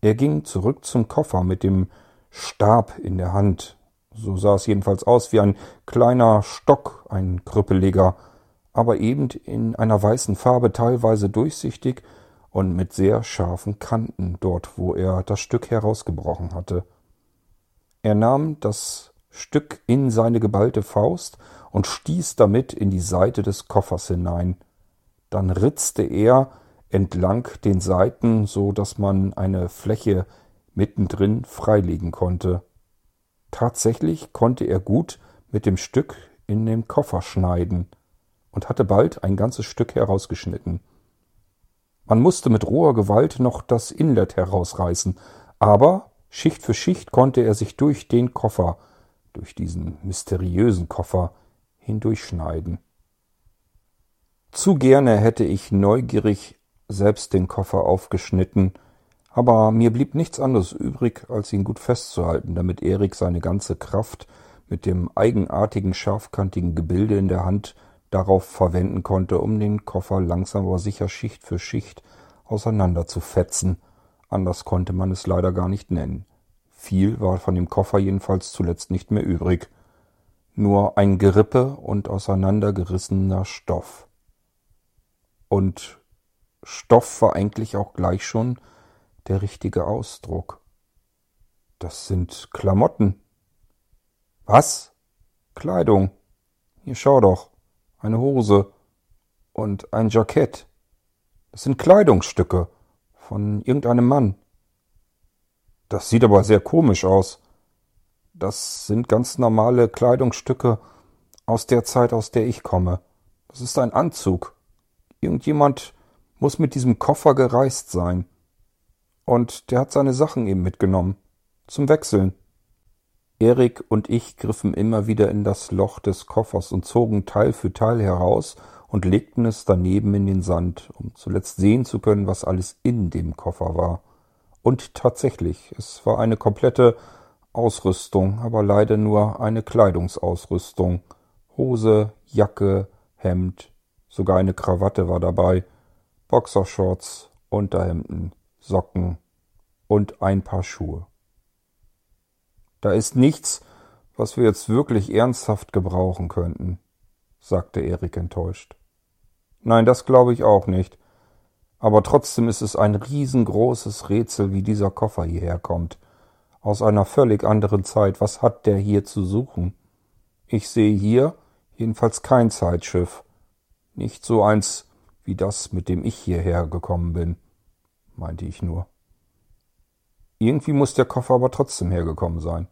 Er ging zurück zum Koffer mit dem Stab in der Hand. So sah es jedenfalls aus wie ein kleiner Stock, ein krüppeliger, aber eben in einer weißen Farbe teilweise durchsichtig und mit sehr scharfen Kanten dort, wo er das Stück herausgebrochen hatte. Er nahm das Stück in seine geballte Faust und stieß damit in die Seite des Koffers hinein. Dann ritzte er entlang den Seiten, so dass man eine Fläche mittendrin freilegen konnte. Tatsächlich konnte er gut mit dem Stück in den Koffer schneiden und hatte bald ein ganzes Stück herausgeschnitten. Man musste mit roher Gewalt noch das Inlet herausreißen, aber Schicht für Schicht konnte er sich durch den Koffer, durch diesen mysteriösen Koffer, hindurchschneiden. Zu gerne hätte ich neugierig selbst den Koffer aufgeschnitten, aber mir blieb nichts anderes übrig, als ihn gut festzuhalten, damit Erik seine ganze Kraft mit dem eigenartigen scharfkantigen Gebilde in der Hand darauf verwenden konnte, um den Koffer langsam aber sicher Schicht für Schicht auseinander zu fetzen. Anders konnte man es leider gar nicht nennen. Viel war von dem Koffer jedenfalls zuletzt nicht mehr übrig. Nur ein Gerippe und auseinandergerissener Stoff. Und Stoff war eigentlich auch gleich schon der richtige Ausdruck. Das sind Klamotten. Was? Kleidung. Hier schau doch. Eine Hose und ein Jackett. Das sind Kleidungsstücke von irgendeinem Mann. Das sieht aber sehr komisch aus. Das sind ganz normale Kleidungsstücke aus der Zeit, aus der ich komme. Das ist ein Anzug. Irgendjemand muss mit diesem Koffer gereist sein. Und der hat seine Sachen eben mitgenommen. Zum Wechseln. Erik und ich griffen immer wieder in das Loch des Koffers und zogen Teil für Teil heraus und legten es daneben in den Sand, um zuletzt sehen zu können, was alles in dem Koffer war. Und tatsächlich, es war eine komplette Ausrüstung, aber leider nur eine Kleidungsausrüstung. Hose, Jacke, Hemd, sogar eine Krawatte war dabei, Boxershorts, Unterhemden, Socken und ein paar Schuhe. Da ist nichts, was wir jetzt wirklich ernsthaft gebrauchen könnten, sagte Erik enttäuscht. Nein, das glaube ich auch nicht. Aber trotzdem ist es ein riesengroßes Rätsel, wie dieser Koffer hierher kommt. Aus einer völlig anderen Zeit. Was hat der hier zu suchen? Ich sehe hier jedenfalls kein Zeitschiff. Nicht so eins wie das, mit dem ich hierher gekommen bin, meinte ich nur. Irgendwie muss der Koffer aber trotzdem hergekommen sein.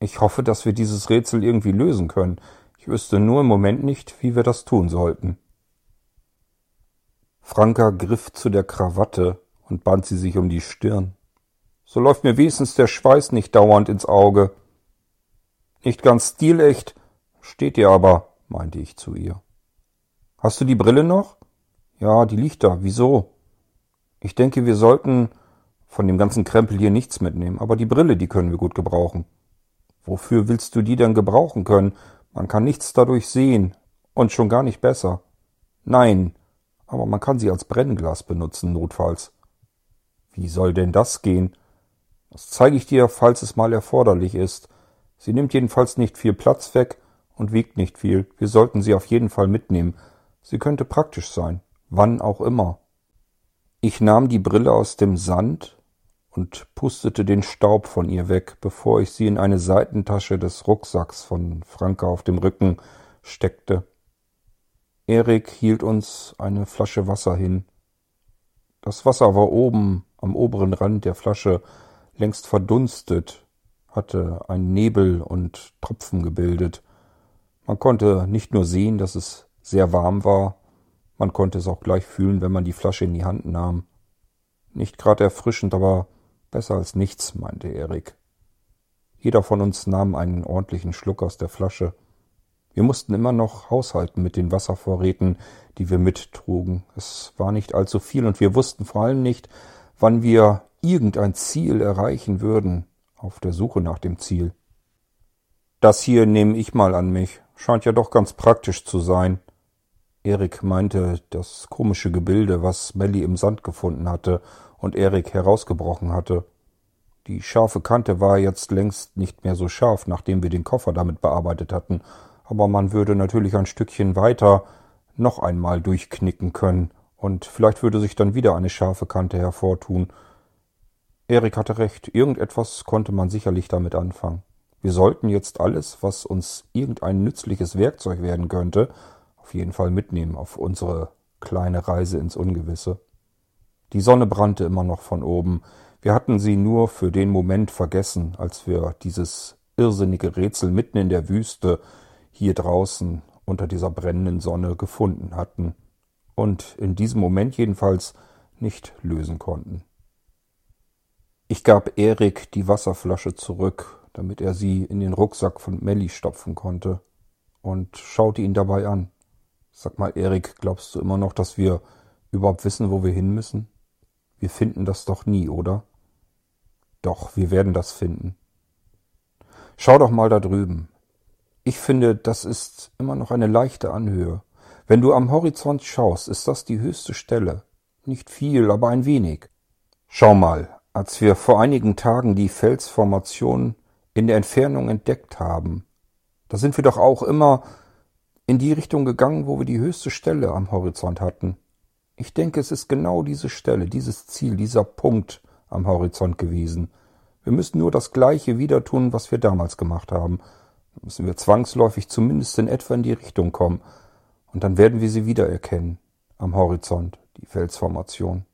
Ich hoffe, dass wir dieses Rätsel irgendwie lösen können. Ich wüsste nur im Moment nicht, wie wir das tun sollten. Franka griff zu der Krawatte und band sie sich um die Stirn. So läuft mir wenigstens der Schweiß nicht dauernd ins Auge. Nicht ganz stilecht, steht ihr aber, meinte ich zu ihr. Hast du die Brille noch? Ja, die liegt da. Wieso? Ich denke, wir sollten von dem ganzen Krempel hier nichts mitnehmen, aber die Brille, die können wir gut gebrauchen. Wofür willst du die denn gebrauchen können? Man kann nichts dadurch sehen und schon gar nicht besser. Nein, aber man kann sie als Brennglas benutzen, notfalls. Wie soll denn das gehen? Das zeige ich dir, falls es mal erforderlich ist. Sie nimmt jedenfalls nicht viel Platz weg und wiegt nicht viel. Wir sollten sie auf jeden Fall mitnehmen. Sie könnte praktisch sein, wann auch immer. Ich nahm die Brille aus dem Sand und pustete den Staub von ihr weg, bevor ich sie in eine Seitentasche des Rucksacks von Franke auf dem Rücken steckte. Erik hielt uns eine Flasche Wasser hin. Das Wasser war oben am oberen Rand der Flasche längst verdunstet, hatte ein Nebel und Tropfen gebildet. Man konnte nicht nur sehen, dass es sehr warm war, man konnte es auch gleich fühlen, wenn man die Flasche in die Hand nahm. Nicht grad erfrischend, aber besser als nichts, meinte Erik. Jeder von uns nahm einen ordentlichen Schluck aus der Flasche. Wir mussten immer noch haushalten mit den Wasservorräten, die wir mittrugen. Es war nicht allzu viel und wir wussten vor allem nicht, wann wir irgendein Ziel erreichen würden, auf der Suche nach dem Ziel. Das hier nehme ich mal an mich. Scheint ja doch ganz praktisch zu sein. Erik meinte das komische Gebilde, was Melly im Sand gefunden hatte und Erik herausgebrochen hatte. Die scharfe Kante war jetzt längst nicht mehr so scharf, nachdem wir den Koffer damit bearbeitet hatten, aber man würde natürlich ein Stückchen weiter noch einmal durchknicken können, und vielleicht würde sich dann wieder eine scharfe Kante hervortun. Erik hatte recht, irgendetwas konnte man sicherlich damit anfangen. Wir sollten jetzt alles, was uns irgendein nützliches Werkzeug werden könnte, auf jeden Fall mitnehmen auf unsere kleine Reise ins Ungewisse. Die Sonne brannte immer noch von oben. Wir hatten sie nur für den Moment vergessen, als wir dieses irrsinnige Rätsel mitten in der Wüste hier draußen unter dieser brennenden Sonne gefunden hatten und in diesem Moment jedenfalls nicht lösen konnten. Ich gab Erik die Wasserflasche zurück, damit er sie in den Rucksack von Melly stopfen konnte, und schaute ihn dabei an. Sag mal, Erik, glaubst du immer noch, dass wir überhaupt wissen, wo wir hin müssen? Wir finden das doch nie, oder? Doch, wir werden das finden. Schau doch mal da drüben. Ich finde, das ist immer noch eine leichte Anhöhe. Wenn du am Horizont schaust, ist das die höchste Stelle. Nicht viel, aber ein wenig. Schau mal, als wir vor einigen Tagen die Felsformation in der Entfernung entdeckt haben, da sind wir doch auch immer in die Richtung gegangen, wo wir die höchste Stelle am Horizont hatten. Ich denke, es ist genau diese Stelle, dieses Ziel, dieser Punkt am Horizont gewesen. Wir müssen nur das Gleiche wieder tun, was wir damals gemacht haben. Dann müssen wir zwangsläufig zumindest in etwa in die Richtung kommen. Und dann werden wir sie wiedererkennen. Am Horizont, die Felsformation.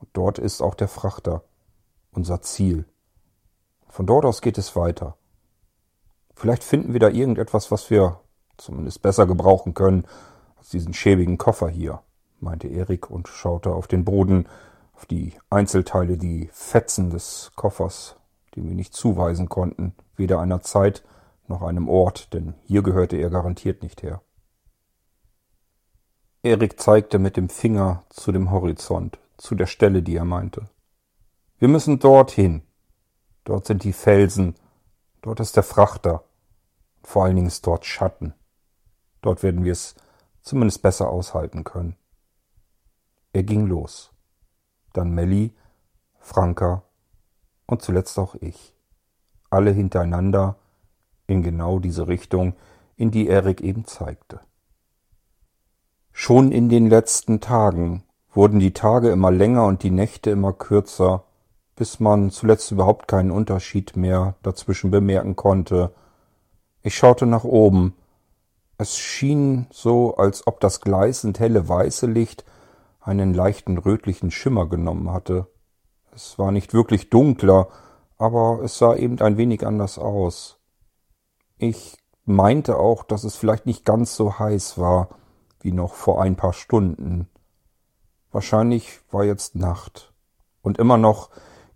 Und dort ist auch der Frachter. Unser Ziel. Von dort aus geht es weiter. Vielleicht finden wir da irgendetwas, was wir zumindest besser gebrauchen können als diesen schäbigen Koffer hier, meinte Erik und schaute auf den Boden, auf die Einzelteile, die Fetzen des Koffers, den wir nicht zuweisen konnten, weder einer Zeit noch einem Ort, denn hier gehörte er garantiert nicht her. Erik zeigte mit dem Finger zu dem Horizont, zu der Stelle, die er meinte. Wir müssen dorthin. Dort sind die Felsen, dort ist der Frachter, vor allen Dingen ist dort Schatten. Dort werden wir es zumindest besser aushalten können. Er ging los. Dann Melly, Franka und zuletzt auch ich. Alle hintereinander in genau diese Richtung, in die Erik eben zeigte. Schon in den letzten Tagen wurden die Tage immer länger und die Nächte immer kürzer, bis man zuletzt überhaupt keinen Unterschied mehr dazwischen bemerken konnte. Ich schaute nach oben, es schien so, als ob das gleißend helle weiße Licht einen leichten rötlichen Schimmer genommen hatte. Es war nicht wirklich dunkler, aber es sah eben ein wenig anders aus. Ich meinte auch, dass es vielleicht nicht ganz so heiß war wie noch vor ein paar Stunden. Wahrscheinlich war jetzt Nacht, und immer noch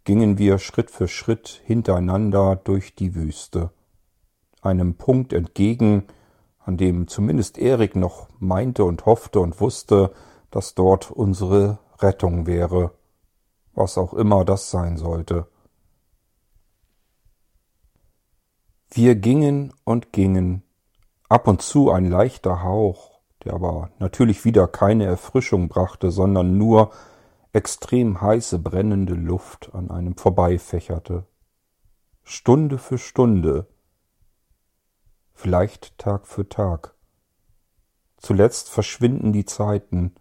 gingen wir Schritt für Schritt hintereinander durch die Wüste, einem Punkt entgegen, an dem zumindest Erik noch meinte und hoffte und wusste, dass dort unsere Rettung wäre, was auch immer das sein sollte. Wir gingen und gingen, ab und zu ein leichter Hauch, der aber natürlich wieder keine Erfrischung brachte, sondern nur extrem heiße, brennende Luft an einem vorbeifächerte. Stunde für Stunde, vielleicht Tag für Tag. Zuletzt verschwinden die Zeiten.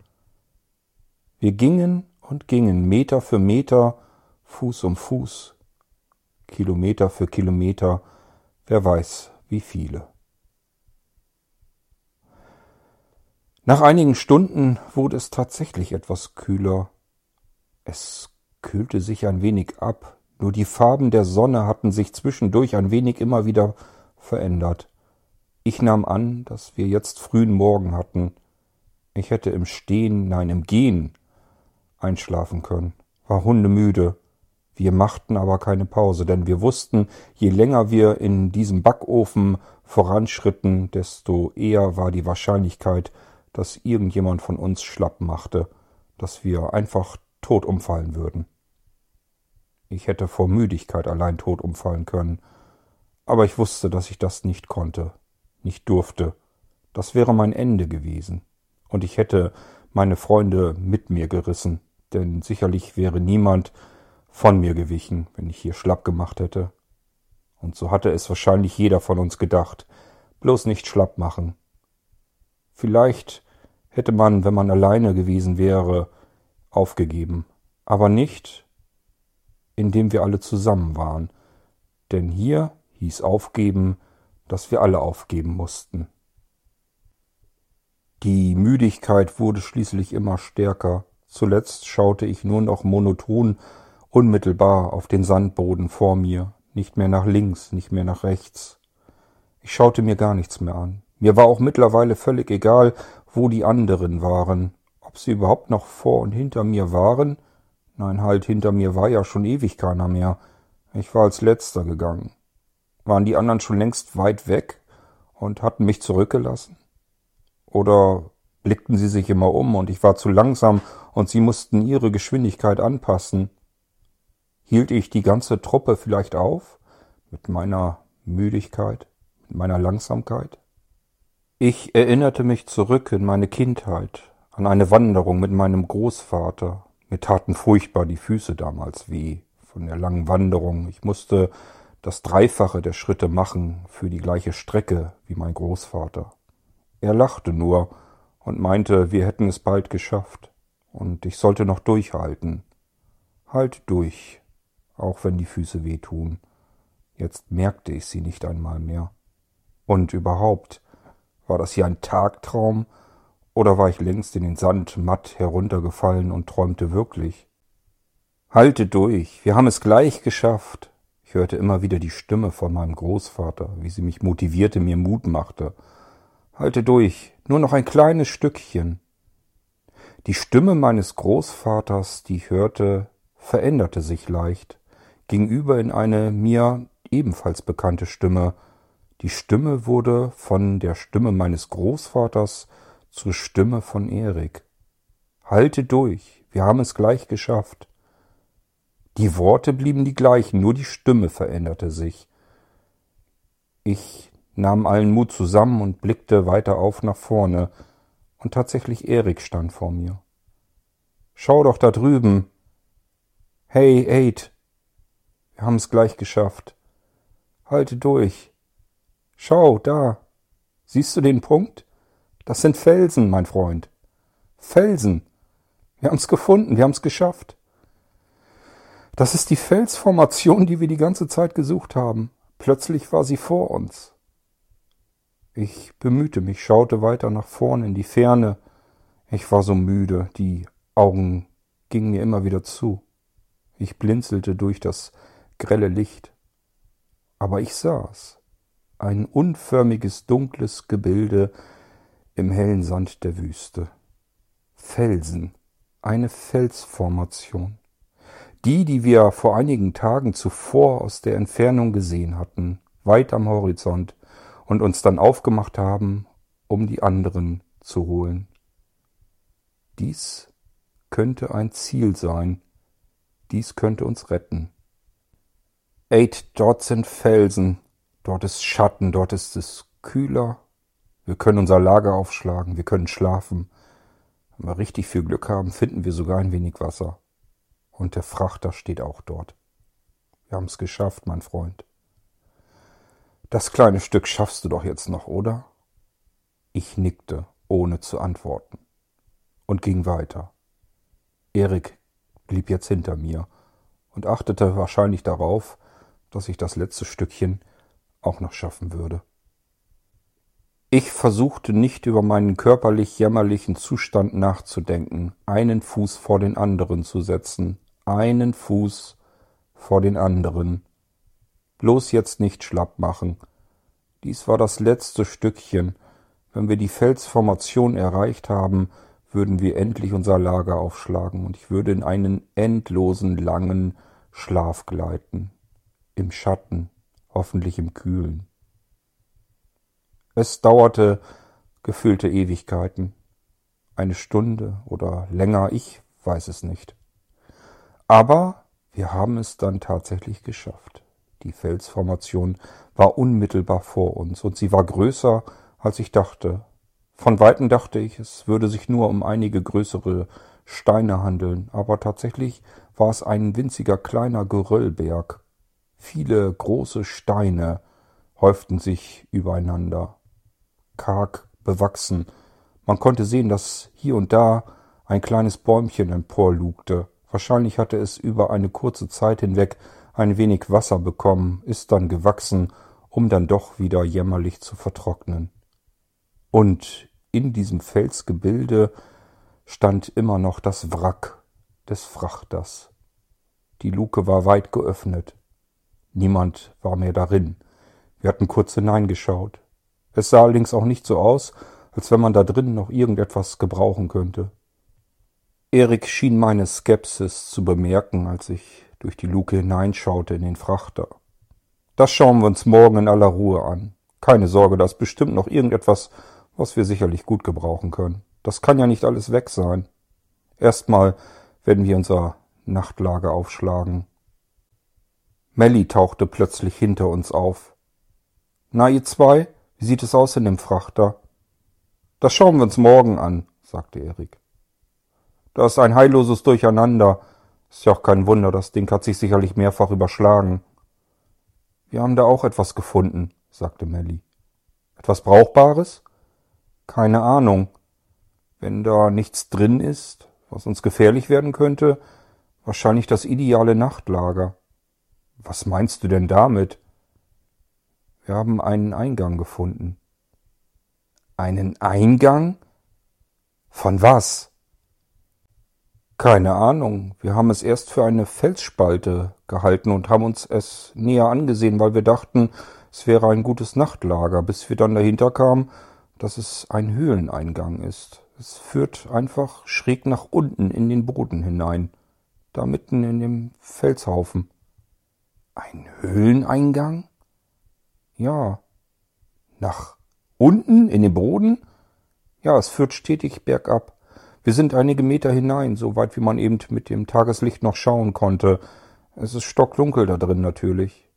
Wir gingen und gingen Meter für Meter, Fuß um Fuß, Kilometer für Kilometer, wer weiß wie viele. Nach einigen Stunden wurde es tatsächlich etwas kühler. Es kühlte sich ein wenig ab, nur die Farben der Sonne hatten sich zwischendurch ein wenig immer wieder verändert. Ich nahm an, dass wir jetzt frühen Morgen hatten. Ich hätte im Stehen, nein, im Gehen einschlafen können, war hundemüde. Wir machten aber keine Pause, denn wir wussten, je länger wir in diesem Backofen voranschritten, desto eher war die Wahrscheinlichkeit, dass irgendjemand von uns schlapp machte, dass wir einfach tot umfallen würden. Ich hätte vor Müdigkeit allein tot umfallen können, aber ich wusste, dass ich das nicht konnte, nicht durfte. Das wäre mein Ende gewesen, und ich hätte meine Freunde mit mir gerissen, denn sicherlich wäre niemand von mir gewichen, wenn ich hier schlapp gemacht hätte. Und so hatte es wahrscheinlich jeder von uns gedacht, bloß nicht schlapp machen. Vielleicht hätte man, wenn man alleine gewesen wäre, aufgegeben, aber nicht, indem wir alle zusammen waren, denn hier hieß aufgeben, dass wir alle aufgeben mussten. Die Müdigkeit wurde schließlich immer stärker, zuletzt schaute ich nur noch monoton unmittelbar auf den Sandboden vor mir, nicht mehr nach links, nicht mehr nach rechts. Ich schaute mir gar nichts mehr an. Mir war auch mittlerweile völlig egal, wo die anderen waren, ob sie überhaupt noch vor und hinter mir waren. Nein, halt, hinter mir war ja schon ewig keiner mehr. Ich war als letzter gegangen. Waren die anderen schon längst weit weg und hatten mich zurückgelassen? Oder blickten sie sich immer um und ich war zu langsam und sie mussten ihre Geschwindigkeit anpassen? Hielt ich die ganze Truppe vielleicht auf mit meiner Müdigkeit, mit meiner Langsamkeit? Ich erinnerte mich zurück in meine Kindheit, an eine Wanderung mit meinem Großvater. Mir taten furchtbar die Füße damals weh von der langen Wanderung. Ich musste das Dreifache der Schritte machen für die gleiche Strecke wie mein Großvater. Er lachte nur und meinte, wir hätten es bald geschafft und ich sollte noch durchhalten. Halt durch, auch wenn die Füße wehtun. Jetzt merkte ich sie nicht einmal mehr. Und überhaupt, war das hier ein Tagtraum, oder war ich längst in den Sand matt heruntergefallen und träumte wirklich? Halte durch, wir haben es gleich geschafft. Ich hörte immer wieder die Stimme von meinem Großvater, wie sie mich motivierte, mir Mut machte. Halte durch, nur noch ein kleines Stückchen. Die Stimme meines Großvaters, die ich hörte, veränderte sich leicht, ging über in eine mir ebenfalls bekannte Stimme, die Stimme wurde von der Stimme meines Großvaters zur Stimme von Erik. Halte durch, wir haben es gleich geschafft. Die Worte blieben die gleichen, nur die Stimme veränderte sich. Ich nahm allen Mut zusammen und blickte weiter auf nach vorne, und tatsächlich Erik stand vor mir. Schau doch da drüben. Hey, Aid, wir haben es gleich geschafft. Halte durch. Schau, da. Siehst du den Punkt? Das sind Felsen, mein Freund. Felsen. Wir haben's gefunden, wir haben's geschafft. Das ist die Felsformation, die wir die ganze Zeit gesucht haben. Plötzlich war sie vor uns. Ich bemühte mich, schaute weiter nach vorn in die Ferne. Ich war so müde, die Augen gingen mir immer wieder zu. Ich blinzelte durch das grelle Licht. Aber ich saß ein unförmiges dunkles Gebilde im hellen Sand der Wüste. Felsen, eine Felsformation. Die, die wir vor einigen Tagen zuvor aus der Entfernung gesehen hatten, weit am Horizont, und uns dann aufgemacht haben, um die anderen zu holen. Dies könnte ein Ziel sein, dies könnte uns retten. Eight, dort sind Felsen, Dort ist Schatten, dort ist es kühler. Wir können unser Lager aufschlagen, wir können schlafen. Wenn wir richtig viel Glück haben, finden wir sogar ein wenig Wasser. Und der Frachter steht auch dort. Wir haben's geschafft, mein Freund. Das kleine Stück schaffst du doch jetzt noch, oder? Ich nickte, ohne zu antworten, und ging weiter. Erik blieb jetzt hinter mir und achtete wahrscheinlich darauf, dass ich das letzte Stückchen auch noch schaffen würde. Ich versuchte nicht über meinen körperlich jämmerlichen Zustand nachzudenken, einen Fuß vor den anderen zu setzen, einen Fuß vor den anderen. Bloß jetzt nicht schlapp machen. Dies war das letzte Stückchen. Wenn wir die Felsformation erreicht haben, würden wir endlich unser Lager aufschlagen und ich würde in einen endlosen langen Schlaf gleiten. Im Schatten, hoffentlich im Kühlen. Es dauerte gefühlte Ewigkeiten. Eine Stunde oder länger, ich weiß es nicht. Aber wir haben es dann tatsächlich geschafft. Die Felsformation war unmittelbar vor uns und sie war größer, als ich dachte. Von weitem dachte ich, es würde sich nur um einige größere Steine handeln, aber tatsächlich war es ein winziger kleiner Geröllberg. Viele große Steine häuften sich übereinander, karg bewachsen. Man konnte sehen, dass hier und da ein kleines Bäumchen emporlugte. Wahrscheinlich hatte es über eine kurze Zeit hinweg ein wenig Wasser bekommen, ist dann gewachsen, um dann doch wieder jämmerlich zu vertrocknen. Und in diesem Felsgebilde stand immer noch das Wrack des Frachters. Die Luke war weit geöffnet. Niemand war mehr darin. Wir hatten kurz hineingeschaut. Es sah allerdings auch nicht so aus, als wenn man da drin noch irgendetwas gebrauchen könnte. Erik schien meine Skepsis zu bemerken, als ich durch die Luke hineinschaute in den Frachter. Das schauen wir uns morgen in aller Ruhe an. Keine Sorge, da ist bestimmt noch irgendetwas, was wir sicherlich gut gebrauchen können. Das kann ja nicht alles weg sein. Erstmal werden wir unser Nachtlager aufschlagen. Melly tauchte plötzlich hinter uns auf. Na, ihr zwei, wie sieht es aus in dem Frachter? Das schauen wir uns morgen an, sagte Erik. Da ist ein heilloses Durcheinander. Ist ja auch kein Wunder, das Ding hat sich sicherlich mehrfach überschlagen. Wir haben da auch etwas gefunden, sagte Melly. Etwas Brauchbares? Keine Ahnung. Wenn da nichts drin ist, was uns gefährlich werden könnte, wahrscheinlich das ideale Nachtlager. Was meinst du denn damit? Wir haben einen Eingang gefunden. Einen Eingang? Von was? Keine Ahnung. Wir haben es erst für eine Felsspalte gehalten und haben uns es näher angesehen, weil wir dachten, es wäre ein gutes Nachtlager, bis wir dann dahinter kamen, dass es ein Höhleneingang ist. Es führt einfach schräg nach unten in den Boden hinein, da mitten in dem Felshaufen. Ein Höhleneingang? Ja. Nach unten in den Boden? Ja, es führt stetig bergab. Wir sind einige Meter hinein, so weit wie man eben mit dem Tageslicht noch schauen konnte. Es ist stockdunkel da drin natürlich.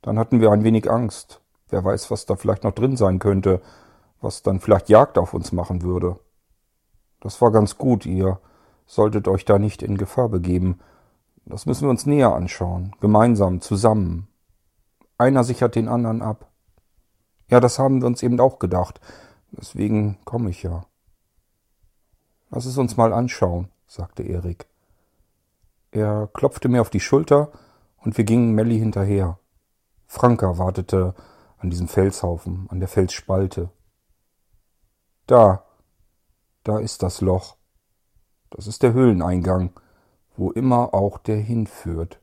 Dann hatten wir ein wenig Angst. Wer weiß, was da vielleicht noch drin sein könnte, was dann vielleicht Jagd auf uns machen würde. Das war ganz gut, ihr solltet euch da nicht in Gefahr begeben. Das müssen wir uns näher anschauen, gemeinsam, zusammen. Einer sichert den anderen ab. Ja, das haben wir uns eben auch gedacht. Deswegen komme ich ja. Lass es uns mal anschauen, sagte Erik. Er klopfte mir auf die Schulter und wir gingen Melly hinterher. Franka wartete an diesem Felshaufen, an der Felsspalte. Da, da ist das Loch. Das ist der Höhleneingang, wo immer auch der hinführt.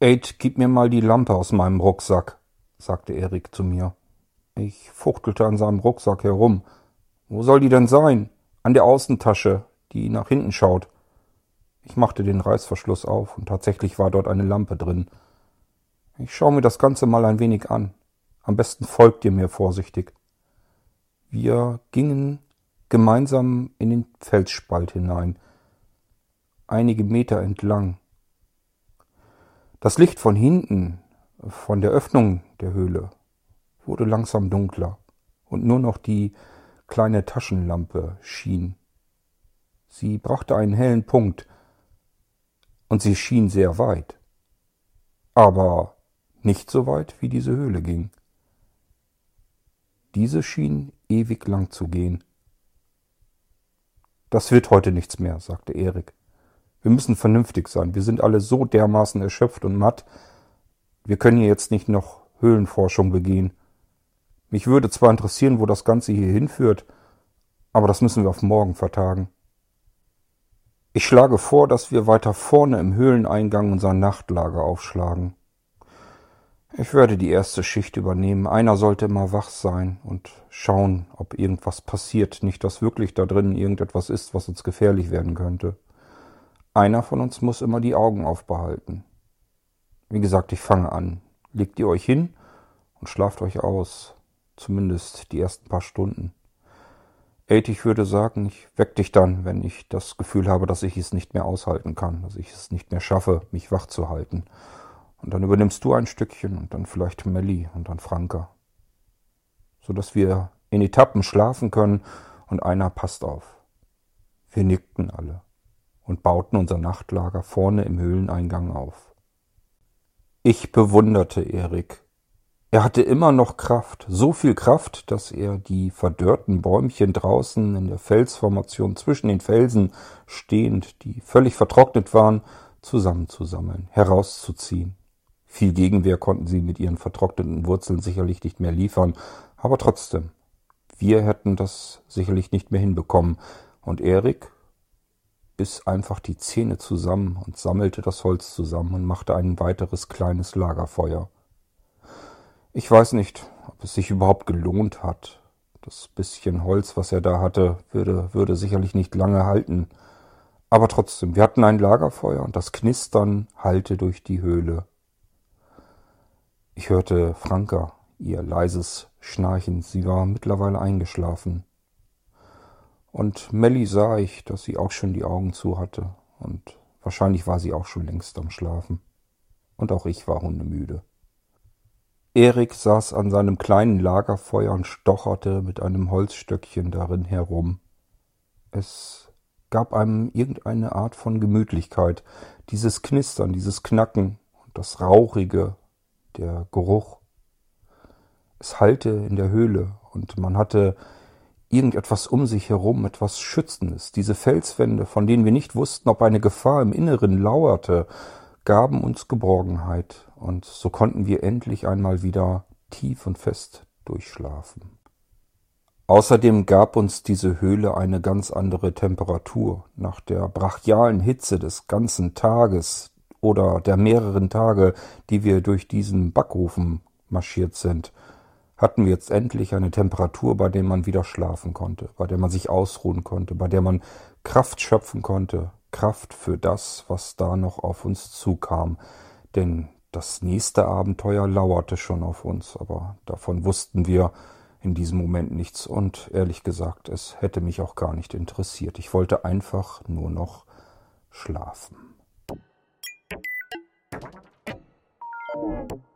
Aid, gib mir mal die Lampe aus meinem Rucksack, sagte Erik zu mir. Ich fuchtelte an seinem Rucksack herum, wo soll die denn sein? An der Außentasche, die nach hinten schaut. Ich machte den Reißverschluss auf und tatsächlich war dort eine Lampe drin. Ich schaue mir das Ganze mal ein wenig an. Am besten folgt ihr mir vorsichtig. Wir gingen gemeinsam in den Felsspalt hinein, einige Meter entlang. Das Licht von hinten, von der Öffnung der Höhle, wurde langsam dunkler und nur noch die kleine Taschenlampe schien. Sie brachte einen hellen Punkt Und sie schien sehr weit. Aber nicht so weit, wie diese Höhle ging. Diese schien ewig lang zu gehen. Das wird heute nichts mehr, sagte Erik. Wir müssen vernünftig sein. Wir sind alle so dermaßen erschöpft und matt. Wir können hier jetzt nicht noch Höhlenforschung begehen. Mich würde zwar interessieren, wo das Ganze hier hinführt, aber das müssen wir auf morgen vertagen. Ich schlage vor, dass wir weiter vorne im Höhleneingang unser Nachtlager aufschlagen. Ich werde die erste Schicht übernehmen. Einer sollte immer wach sein und schauen, ob irgendwas passiert. Nicht, dass wirklich da drinnen irgendetwas ist, was uns gefährlich werden könnte. Einer von uns muss immer die Augen aufbehalten. Wie gesagt, ich fange an. Legt ihr euch hin und schlaft euch aus. Zumindest die ersten paar Stunden. Ate, ich würde sagen, ich weck dich dann, wenn ich das Gefühl habe, dass ich es nicht mehr aushalten kann, dass ich es nicht mehr schaffe, mich wach zu halten. Und dann übernimmst du ein Stückchen und dann vielleicht Melli und dann Franka. So dass wir in Etappen schlafen können und einer passt auf. Wir nickten alle und bauten unser Nachtlager vorne im Höhleneingang auf. Ich bewunderte Erik. Er hatte immer noch Kraft, so viel Kraft, dass er die verdörrten Bäumchen draußen in der Felsformation zwischen den Felsen stehend, die völlig vertrocknet waren, zusammenzusammeln, herauszuziehen. Viel Gegenwehr konnten sie mit ihren vertrockneten Wurzeln sicherlich nicht mehr liefern, aber trotzdem, wir hätten das sicherlich nicht mehr hinbekommen. Und Erik biss einfach die Zähne zusammen und sammelte das Holz zusammen und machte ein weiteres kleines Lagerfeuer. Ich weiß nicht, ob es sich überhaupt gelohnt hat. Das bisschen Holz, was er da hatte, würde, würde sicherlich nicht lange halten. Aber trotzdem, wir hatten ein Lagerfeuer und das Knistern hallte durch die Höhle. Ich hörte Franka, ihr leises Schnarchen. Sie war mittlerweile eingeschlafen. Und Melly sah ich, dass sie auch schon die Augen zu hatte. Und wahrscheinlich war sie auch schon längst am Schlafen. Und auch ich war hundemüde. Erik saß an seinem kleinen Lagerfeuer und stocherte mit einem Holzstöckchen darin herum. Es gab einem irgendeine Art von Gemütlichkeit, dieses Knistern, dieses Knacken und das Rauchige, der Geruch. Es hallte in der Höhle und man hatte irgendetwas um sich herum, etwas Schützendes. Diese Felswände, von denen wir nicht wussten, ob eine Gefahr im Inneren lauerte, gaben uns Geborgenheit, und so konnten wir endlich einmal wieder tief und fest durchschlafen. Außerdem gab uns diese Höhle eine ganz andere Temperatur. Nach der brachialen Hitze des ganzen Tages, oder der mehreren Tage, die wir durch diesen Backofen marschiert sind, hatten wir jetzt endlich eine Temperatur, bei der man wieder schlafen konnte, bei der man sich ausruhen konnte, bei der man Kraft schöpfen konnte, Kraft für das, was da noch auf uns zukam. Denn das nächste Abenteuer lauerte schon auf uns, aber davon wussten wir in diesem Moment nichts und ehrlich gesagt, es hätte mich auch gar nicht interessiert. Ich wollte einfach nur noch schlafen. You.